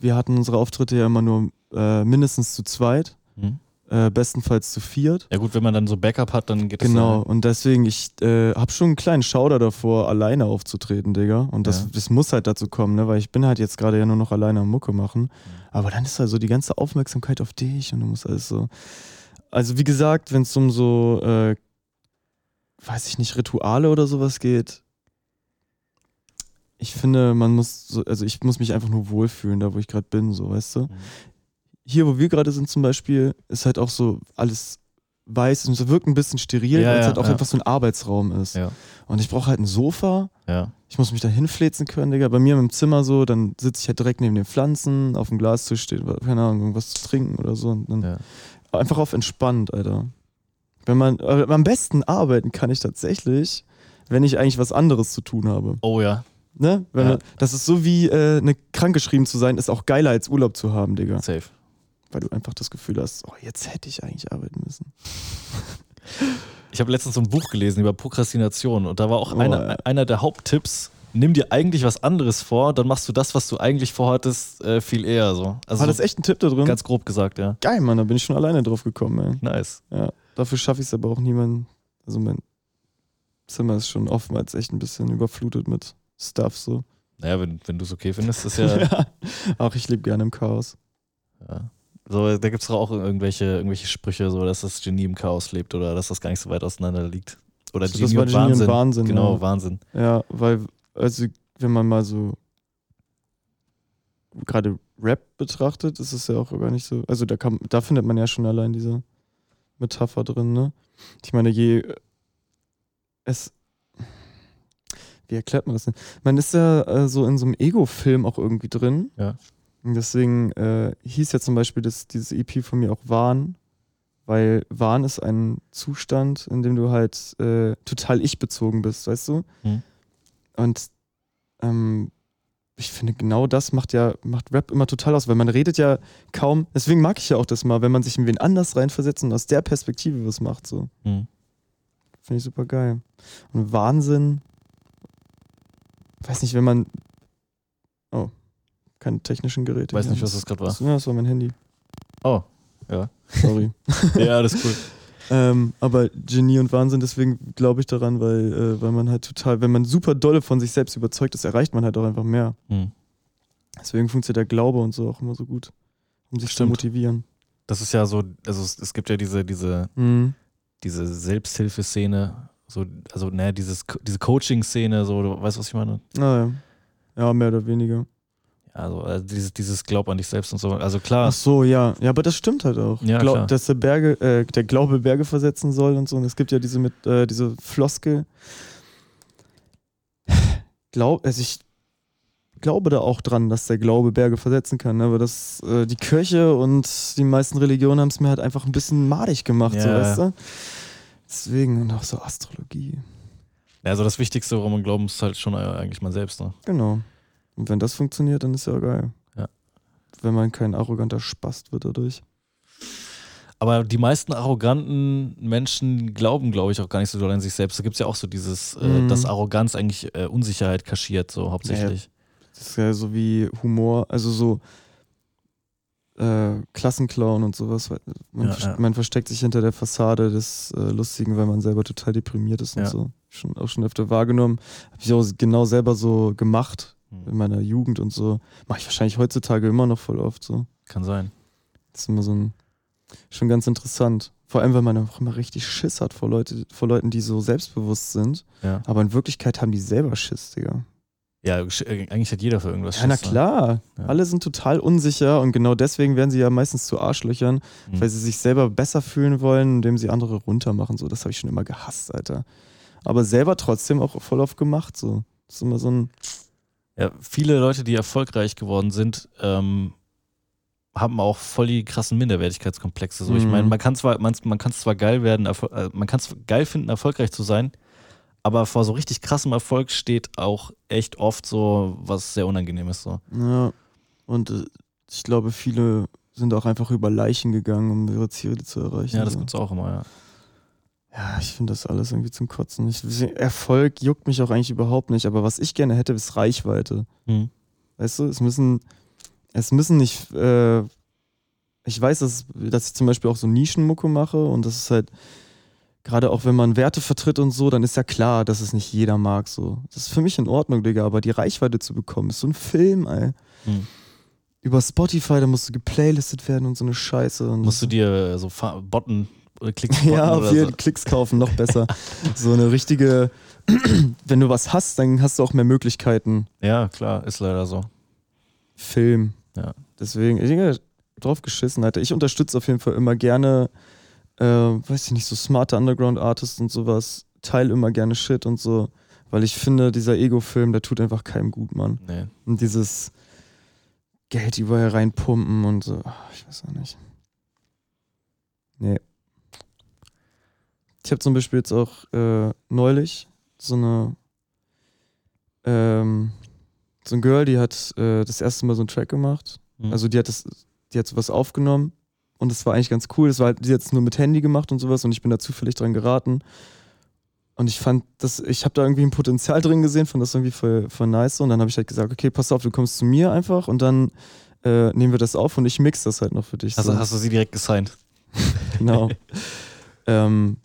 wir hatten unsere Auftritte ja immer nur äh, mindestens zu zweit, Mhm. äh, bestenfalls zu viert. Ja gut, wenn man dann so Backup hat, dann geht das Genau, und deswegen, ich äh, habe schon einen kleinen Schauder davor, alleine aufzutreten, Digga. Und das, Ja. das muss halt dazu kommen, ne? weil ich bin halt jetzt gerade ja nur noch alleine am Mucke machen. Mhm. Aber dann ist halt so die ganze Aufmerksamkeit auf dich und du musst alles so. Also wie gesagt, wenn es um so, äh, weiß ich nicht, Rituale oder sowas geht, ich finde, man muss, so, also ich muss mich einfach nur wohlfühlen, da wo ich gerade bin, so, weißt du? Mhm. Hier, wo wir gerade sind zum Beispiel, ist halt auch so alles weiß und es wirkt ein bisschen steril, Ja, weil es halt auch ja. einfach so ein Arbeitsraum ist. Ja. Und ich brauche halt ein Sofa, ich muss mich da hinfläzen können, Digga. Bei mir im Zimmer so, dann sitze ich halt direkt neben den Pflanzen, auf dem Glastisch steht, keine Ahnung, irgendwas zu trinken oder so. Einfach auf entspannt, Alter. Wenn man, äh, am besten arbeiten kann ich tatsächlich, wenn ich eigentlich was anderes zu tun habe. Oh ja, Ne? Wenn Ja. man, das ist so wie äh, eine krankgeschrieben zu sein, ist auch geiler als Urlaub zu haben, Digga. safe. Weil du einfach das Gefühl hast, oh, jetzt hätte ich eigentlich arbeiten müssen. Ich habe letztens so ein Buch gelesen über Prokrastination und da war auch Oh, einer, ja. einer der Haupttipps, nimm dir eigentlich was anderes vor, dann machst du das, was du eigentlich vorhattest, äh, viel eher so. Also War das echt ein Tipp da drin? ganz grob gesagt, ja. Geil, Mann, da bin ich schon alleine drauf gekommen, ey. Nice. Ja, dafür schaffe ich es aber auch niemanden. Also mein Zimmer ist schon oftmals echt ein bisschen überflutet mit Stuff so. Naja, wenn, wenn du es okay findest, ist ja. Ja. Auch ich lebe gerne im Chaos. ja. So, da gibt es doch auch irgendwelche, irgendwelche Sprüche, so dass das Genie im Chaos lebt oder dass das gar nicht so weit auseinander liegt. Oder So, Genie, das war und Genie und Wahnsinn. Wahnsinn, Genau, ja. Wahnsinn. Ja, weil, also wenn man mal so gerade Rap betrachtet, ist es ja auch gar nicht so. Also da kann, da findet man ja schon allein diese Metapher drin, ne? Ich meine, je es wie erklärt man das denn? Man ist ja äh, so in so einem Ego-Film auch irgendwie drin. Ja. Und deswegen äh, hieß ja zum Beispiel das, dieses EP von mir auch Wahn, weil Wahn ist ein Zustand, in dem du halt äh, total ich-bezogen bist, weißt du? Mhm. Und ähm, ich finde, genau das macht ja, macht Rap immer total aus, weil man redet ja kaum, deswegen mag ich ja auch das mal, wenn man sich in wen anders reinversetzt und aus der Perspektive was macht, so. Mhm. Finde ich super geil. Und Wahnsinn. Weiß nicht, wenn man. Oh, keine technischen Geräte. Weiß nicht, was das gerade war. Ja, das war mein Handy. Oh, ja. Sorry. Ja, das ist cool. ähm, aber Genie und Wahnsinn, deswegen glaube ich daran, weil, äh, weil man halt total, wenn man super dolle von sich selbst überzeugt ist, erreicht man halt auch einfach mehr. Hm. Deswegen funktioniert der Glaube und so auch immer so gut, um sich Stimmt. zu motivieren. Das ist ja so, also es, es gibt ja diese, diese, Mhm. diese Selbsthilfeszene, so, also, ne, dieses, diese Coaching-Szene, so, du weißt, was ich meine? Ah, ja. ja, mehr oder weniger. Ja, Also, also dieses, dieses Glaub an dich selbst und so. Also klar, Ach so, ja. Ja, aber das stimmt halt auch. Ja, Glaub, klar. dass der Berge, äh, der Glaube Berge versetzen soll und so. Und es gibt ja diese mit, äh, diese Floskel. Glaub, also ich glaube da auch dran, dass der Glaube Berge versetzen kann. ne? Aber das, äh, die Kirche und die meisten Religionen haben es mir halt einfach ein bisschen madig gemacht, so Ja. weißt du? Deswegen und auch so Astrologie. also das Wichtigste, woran man glauben, ist halt schon eigentlich man selbst, ne? Genau. Und wenn das funktioniert, dann ist ja geil. Ja. Wenn man kein arroganter Spast wird dadurch. Aber die meisten arroganten Menschen glauben, glaube ich, auch gar nicht so doll an sich selbst. Da gibt es ja auch so dieses, äh, Mhm. dass Arroganz eigentlich äh, Unsicherheit kaschiert, so hauptsächlich. Das ist ja so wie Humor, also so äh, Klassenclown und sowas. weil Man, Ja, ja. man versteckt sich hinter der Fassade des äh, Lustigen, weil man selber total deprimiert ist und Ja. so. Schon, auch schon öfter wahrgenommen. Habe ich auch genau selber so gemacht in Hm. meiner Jugend und so. Mache ich wahrscheinlich heutzutage immer noch voll oft so. Kann sein. Das ist immer so ein, schon ganz interessant. Vor allem, weil man auch immer richtig Schiss hat vor, Leute, vor Leuten, die so selbstbewusst sind. Ja, Aber in Wirklichkeit haben die selber Schiss, Digga. ja äh, eigentlich hat jeder für irgendwas Ja, na Schiss, ne? klar. Ja. Alle sind total unsicher und genau deswegen werden sie ja meistens zu Arschlöchern, Mhm. weil sie sich selber besser fühlen wollen, indem sie andere runtermachen. So, das habe ich schon immer gehasst, Alter. Aber selber trotzdem auch voll auf gemacht. So. Das ist immer so ein. Ja, viele Leute, die erfolgreich geworden sind, ähm, haben auch voll die krassen Minderwertigkeitskomplexe. So, ich Mhm. meine, man kann zwar, man, man kann zwar geil werden, äh, man kann es geil finden, erfolgreich zu sein, aber vor so richtig krassem Erfolg steht auch echt oft so was sehr Unangenehmes. So. Ja. Und äh, ich glaube, viele sind auch einfach über Leichen gegangen, um ihre Ziele zu erreichen. Ja, das so. gibt's auch immer, ja. Ja, ich finde das alles irgendwie zum Kotzen. Ich, Erfolg juckt mich auch eigentlich überhaupt nicht, aber was ich gerne hätte, ist Reichweite. Mhm. Weißt du, es müssen, es müssen nicht, äh, ich weiß, dass, dass ich zum Beispiel auch so Nischenmucke mache und das ist halt, gerade auch wenn man Werte vertritt und so, dann ist ja klar, dass es nicht jeder mag so. Das ist für mich in Ordnung, Digga, aber die Reichweite zu bekommen, ist so ein Film, ey. Mhm. Über Spotify, da musst du geplaylistet werden und so eine Scheiße. Und Musst du dir so botten oder Klicks botten ja, auf jeden so. Klicks kaufen, noch besser. so eine richtige, wenn du was hast, dann hast du auch mehr Möglichkeiten. Ja, klar, ist leider so. Film. Ja. Deswegen, ich denke, drauf geschissen, Alter. Ich unterstütze auf jeden Fall immer gerne, äh, weiß ich nicht, so smarte Underground-Artists und sowas. Teil immer gerne Shit und so. Weil ich finde, dieser Ego-Film, der tut einfach keinem gut, Mann. Nee. Und dieses Geld überall reinpumpen und so, ich weiß auch nicht. Nee. Ich habe zum Beispiel jetzt auch äh, neulich so eine ähm, so ein Girl, die hat äh, das erste Mal so einen Track gemacht. Mhm. Also die hat das, die hat sowas aufgenommen und das war eigentlich ganz cool. Das war halt, die hat es nur mit Handy gemacht und sowas und ich bin da zufällig dran geraten. Und ich fand das, ich habe da irgendwie ein Potenzial drin gesehen, fand das irgendwie voll, voll nice. Und dann habe ich halt gesagt, okay, pass auf, du kommst zu mir einfach und dann äh, nehmen wir das auf und ich mix das halt noch für dich. hast, so. hast du sie direkt gesigned? Genau. ähm,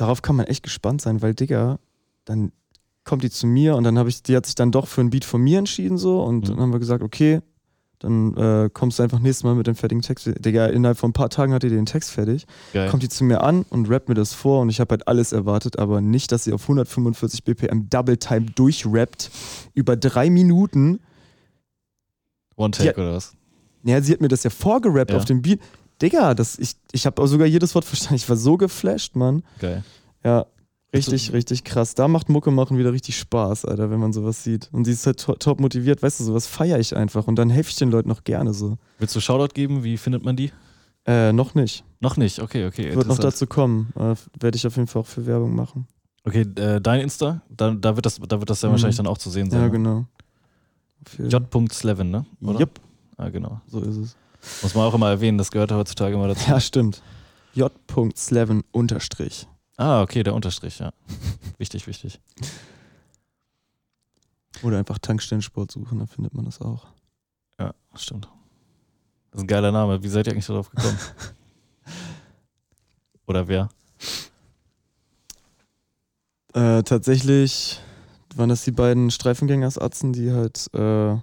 darauf kann man echt gespannt sein, weil Digga, dann kommt die zu mir und dann habe ich, die hat sich dann doch für ein Beat von mir entschieden so und Mhm. dann haben wir gesagt, okay, dann äh, kommst du einfach nächstes Mal mit dem fertigen Text. Digga, innerhalb von ein paar Tagen hat die den Text fertig. Geil. Kommt die zu mir an und rappt mir das vor und ich habe halt alles erwartet, aber nicht, dass sie auf 145 BPM Double Time durchrappt über drei Minuten. One Take Ja. oder was? Ja, sie hat mir das ja vorgerappt Ja. auf dem Beat. Digga, das, ich, ich habe sogar jedes Wort verstanden. Ich war so geflasht, Mann. Geil. Ja, richtig, richtig krass. Da macht Mucke machen wieder richtig Spaß, Alter, wenn man sowas sieht. Und sie ist halt to top motiviert, weißt du, sowas feiere ich einfach. Und dann helfe ich den Leuten noch gerne so. Willst du Shoutout geben? Wie findet man die? Äh, noch nicht. Noch nicht, okay, okay. Wird noch dazu kommen. Äh, Werde ich auf jeden Fall auch für Werbung machen. Okay, äh, dein Insta, da, da, wird das, da wird das ja Mhm. wahrscheinlich dann auch zu sehen sein. Ja, ne? genau. J.Sleven, ne? Oder? Jupp, Ah, genau. so ist es. Muss man auch immer erwähnen, das gehört heutzutage immer dazu. Ja, stimmt. J.Sleven unterstrich. Ah, okay, der Unterstrich, ja. wichtig, wichtig. Oder einfach Tankstellensport suchen, dann findet man das auch. Ja, stimmt. Das ist ein geiler Name. Wie seid ihr eigentlich darauf gekommen? Oder wer? Äh, tatsächlich waren das die beiden Streifengängersatzen, die halt, äh,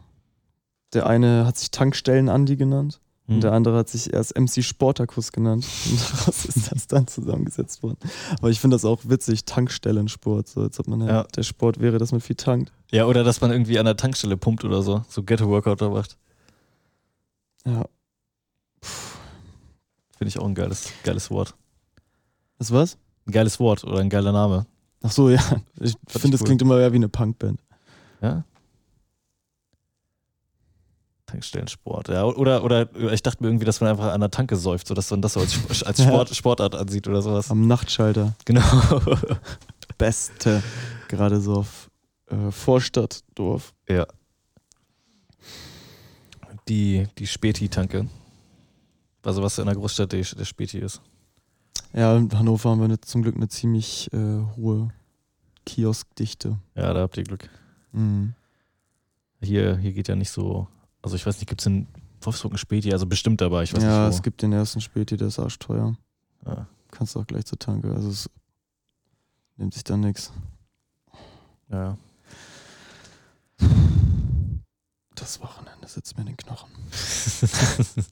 der eine hat sich Tankstellen Andi genannt. Und der andere hat sich erst MC Sportakus genannt. Und daraus ist das dann zusammengesetzt worden. Aber ich finde das auch witzig, Tankstellensport, so als ob man ja, Ja. der Sport wäre, dass man viel tankt. Ja, oder dass man irgendwie an der Tankstelle pumpt oder so. So Ghetto-Workout da macht. Ja. Finde ich auch ein geiles, geiles Wort. Das was? Ein geiles Wort oder ein geiler Name. Ach so, ja. Ich ich finde, das cool. klingt immer eher wie eine Punkband. Ja? Tankstellensport. Ja, oder, oder ich dachte mir irgendwie, dass man einfach an der Tanke säuft, sodass man das so als, als Ja. Sport, Sportart ansieht oder sowas. Am Nachtschalter. Genau. Beste. Gerade so auf äh, Vorstadtdorf. ja. Die, die Späti-Tanke. Also was in der Großstadt der, der Späti ist. Ja, in Hannover haben wir eine, zum Glück eine ziemlich äh, hohe Kioskdichte. Ja, da habt ihr Glück. Mhm. Hier, hier geht ja nicht so. Also ich weiß nicht, gibt es in Wolfsburg ein Späti? Also bestimmt dabei, ich weiß Ja, nicht es gibt den ersten Späti, der ist arschteuer. Ja, Kannst du auch gleich zur Tanke. Also es nimmt sich dann nichts. ja. Das Wochenende sitzt mir in den Knochen.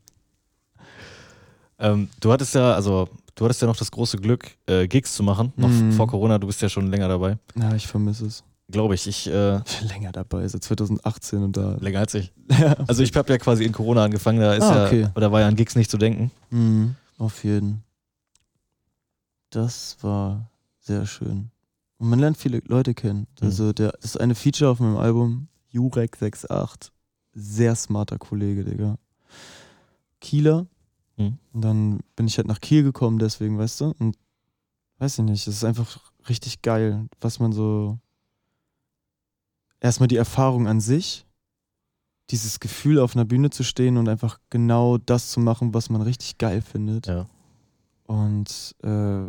ähm, du hattest ja, also du hattest ja noch das große Glück, äh, Gigs zu machen, noch Mhm. vor Corona, du bist ja schon länger dabei. Ja, ich vermisse es. Glaube ich. Ich, äh, länger dabei, seit 2018 und da. länger als ich. Ja. Also ich habe ja quasi in Corona angefangen, da ist Ah, ja, okay. oder war ja an Gigs nicht zu denken. Mhm, auf jeden. Das war sehr schön. Und man lernt viele Leute kennen. Mhm. Also der, das eine Feature auf meinem Album, Jurek68, sehr smarter Kollege, Digga. Kieler. Mhm. Und dann bin ich halt nach Kiel gekommen, deswegen, weißt du? Und weiß ich nicht, es ist einfach richtig geil, was man so. Erstmal die Erfahrung an sich, dieses Gefühl auf einer Bühne zu stehen und einfach genau das zu machen, was man richtig geil findet. Ja. Und äh,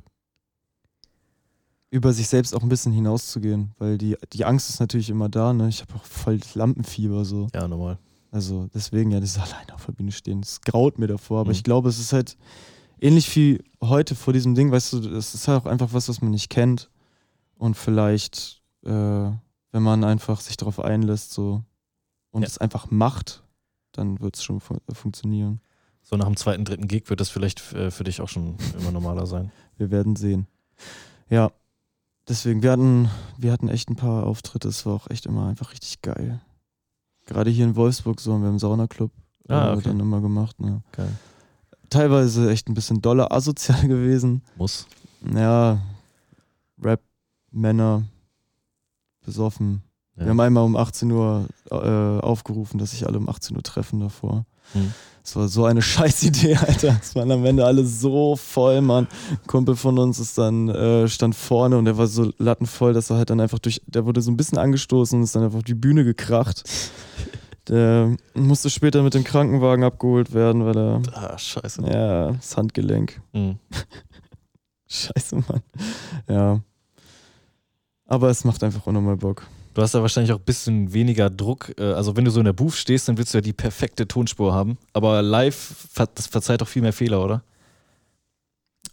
über sich selbst auch ein bisschen hinauszugehen, weil die, die Angst ist natürlich immer da, ne? Ich habe auch voll Lampenfieber so. Ja, normal. Also deswegen ja, das alleine auf der Bühne stehen, das graut mir davor. Aber Mhm. ich glaube, es ist halt ähnlich wie heute vor diesem Ding, weißt du, es ist halt auch einfach was, was man nicht kennt. Und vielleicht, äh, wenn man einfach sich darauf einlässt so und Ja. es einfach macht, dann wird es schon fu funktionieren. So nach dem zweiten, dritten Gig wird das vielleicht äh, für dich auch schon immer normaler sein. Wir werden sehen. Ja, deswegen, wir hatten, wir hatten echt ein paar Auftritte, es war auch echt immer einfach richtig geil. Gerade hier in Wolfsburg so haben wir im Saunaclub Ah, äh, okay. dann immer gemacht. Ne? Geil. Teilweise echt ein bisschen doller asozial gewesen. Muss. Ja, Rap, Männer, besoffen. Ja. Wir haben einmal um 18 Uhr äh, aufgerufen, dass sich alle um 18 Uhr treffen davor. Hm. Es war so eine Scheißidee, Alter. Es waren am Ende alle so voll, Mann. Ein Kumpel von uns ist dann, äh, stand vorne und der war so lattenvoll, dass er halt dann einfach durch, der wurde so ein bisschen angestoßen und ist dann einfach auf die Bühne gekracht. Der musste später mit dem Krankenwagen abgeholt werden, weil er, Ah, scheiße. ja, das Handgelenk. Hm. Scheiße, Mann. Ja. Aber es macht einfach unnormal Bock. Du hast da wahrscheinlich auch ein bisschen weniger Druck. äh, Also wenn du so in der Booth stehst, dann willst du ja die perfekte Tonspur haben. Aber live, das verzeiht auch viel mehr Fehler, oder?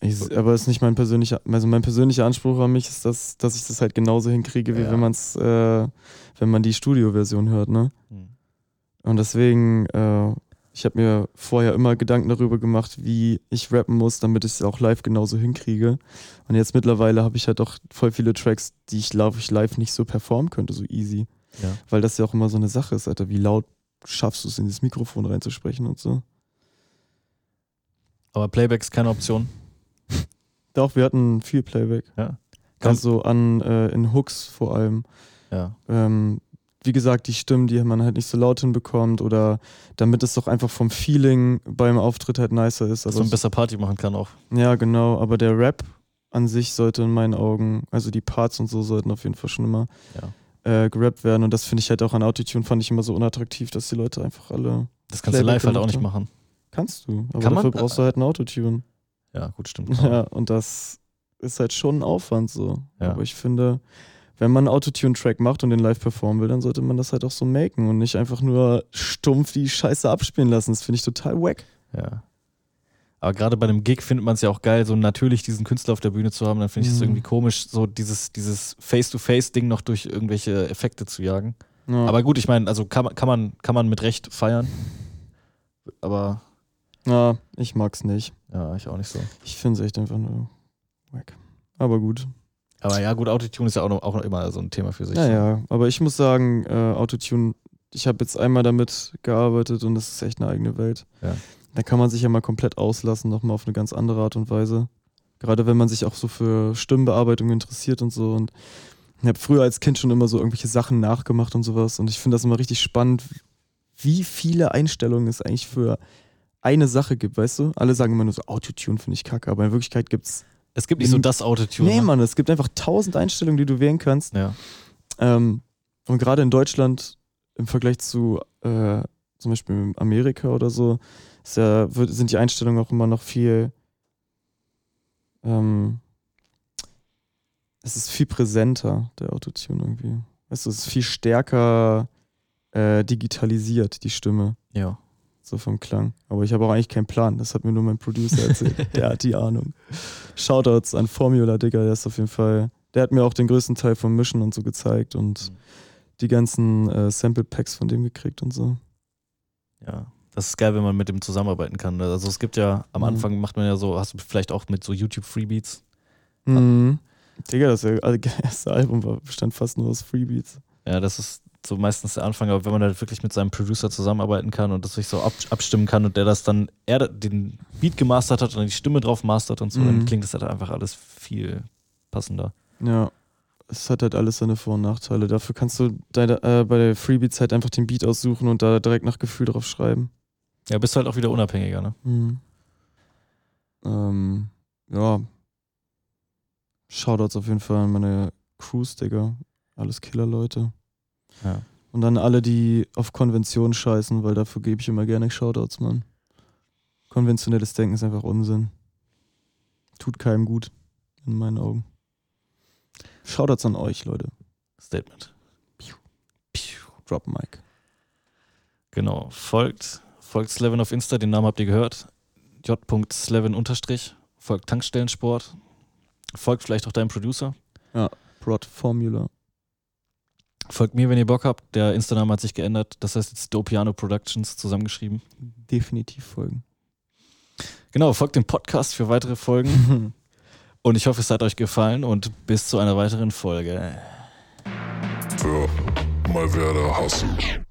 Ich, aber es ist nicht mein persönlicher, also mein persönlicher Anspruch an mich ist, dass, dass ich das halt genauso hinkriege, wie Ja. wenn man es, äh, wenn man die Studioversion hört, ne? Hm. Und deswegen, äh, ich habe mir vorher immer Gedanken darüber gemacht, wie ich rappen muss, damit ich es auch live genauso hinkriege. Und jetzt mittlerweile habe ich halt auch voll viele Tracks, die ich, glaube ich, live nicht so performen könnte, so easy. Ja. Weil das ja auch immer so eine Sache ist, Alter. Wie laut schaffst du es, in das Mikrofon reinzusprechen und so. Aber Playback ist keine Option. Doch, wir hatten viel Playback. Ja. Also an, äh, in Hooks vor allem. Ja. ähm, wie gesagt, die Stimmen, die man halt nicht so laut hinbekommt oder damit es doch einfach vom Feeling beim Auftritt halt nicer ist. Dass man besser Party machen kann auch. ja, genau, aber der Rap an sich sollte in meinen Augen, also die Parts und so sollten auf jeden Fall schon immer Ja. äh, gerappt werden und das finde ich halt auch an Autotune fand ich immer so unattraktiv, dass die Leute einfach alle Das kannst du Playback live halt auch nicht machen. kannst du, aber Kann man? dafür brauchst du halt ein Autotune. Ja, gut, stimmt. Ja, und das ist halt schon ein Aufwand so. Ja. Aber ich finde, wenn man einen Autotune-Track macht und den live performen will, dann sollte man das halt auch so maken und nicht einfach nur stumpf die Scheiße abspielen lassen. Das finde ich total wack. Ja. Aber gerade bei einem Gig findet man es ja auch geil, so natürlich diesen Künstler auf der Bühne zu haben. Dann finde ich es Mhm. irgendwie komisch, so dieses, dieses Face-to-Face-Ding noch durch irgendwelche Effekte zu jagen. Ja. Aber gut, ich meine, also kann, man- kann, man, kann man mit Recht feiern. Aber ja, ich mag's nicht. ja, ich auch nicht so. Ich finde es echt einfach nur wack. Aber gut. Aber ja, gut, Autotune ist ja auch noch, auch noch immer so ein Thema für sich. Ja, ja. Aber ich muss sagen, äh, Autotune, ich habe jetzt einmal damit gearbeitet und das ist echt eine eigene Welt. Ja. Da kann man sich ja mal komplett auslassen, nochmal auf eine ganz andere Art und Weise. Gerade wenn man sich auch so für Stimmenbearbeitung interessiert und so. Und ich habe früher als Kind schon immer so irgendwelche Sachen nachgemacht und sowas. Und ich finde das immer richtig spannend, wie viele Einstellungen es eigentlich für eine Sache gibt, weißt du? Alle sagen immer nur so, Autotune finde ich kacke, aber in Wirklichkeit gibt's. Es gibt nicht so das Autotune. Nee, ne? Mann, es gibt einfach tausend Einstellungen, die du wählen kannst. Ja. Ähm, und gerade in Deutschland im Vergleich zu äh, zum Beispiel Amerika oder so, ja, sind die Einstellungen auch immer noch viel. Ähm, es ist viel präsenter, der Autotune irgendwie. Weißt du, es ist viel stärker äh, digitalisiert, die Stimme, ja. So vom Klang. Aber ich habe auch eigentlich keinen Plan. Das hat mir nur mein Producer erzählt. der hat die Ahnung. Shoutouts an Formula, Digga, der ist auf jeden Fall. Der hat mir auch den größten Teil vom Mischen und so gezeigt und Mhm. die ganzen äh, Sample Packs von dem gekriegt und so. Ja. Das ist geil, wenn man mit dem zusammenarbeiten kann. Also es gibt ja, am Mhm. Anfang macht man ja so, hast du vielleicht auch mit so YouTube-Freebeats. Mhm. Digga, das erste Album war, bestand fast nur aus Freebeats. Ja, das ist so meistens der Anfang, aber wenn man halt wirklich mit seinem Producer zusammenarbeiten kann und das sich so ab, abstimmen kann und der das dann, er den Beat gemastert hat und dann die Stimme drauf mastert und so, dann Mhm. klingt das halt einfach alles viel passender. Ja. Es hat halt alles seine Vor- und Nachteile. Dafür kannst du deine, äh, bei der Freebeats halt einfach den Beat aussuchen und da direkt nach Gefühl drauf schreiben. Ja, bist halt auch wieder unabhängiger, ne? Mhm. Ähm, ja. Shoutouts auf jeden Fall an meine Crews, Digga. Alles Killer-Leute. Ja. Und dann alle, die auf Konvention scheißen, weil dafür gebe ich immer gerne Shoutouts, Mann. Konventionelles Denken ist einfach Unsinn. Tut keinem gut, in meinen Augen. Shoutouts an euch, Leute. Statement. Drop Mic. Genau. Folgt, folgt Slevin auf Insta, den Namen habt ihr gehört. j.slevin unterstrich. Folgt Tankstellensport. Folgt vielleicht auch deinem Producer. Prod Formula. Folgt mir, wenn ihr Bock habt. Der Insta-Name hat sich geändert. Das heißt jetzt Dopiano Productions zusammengeschrieben. Definitiv folgen. Genau, folgt dem Podcast für weitere Folgen. Und ich hoffe, es hat euch gefallen und bis zu einer weiteren Folge. Für mal wer der Hustle.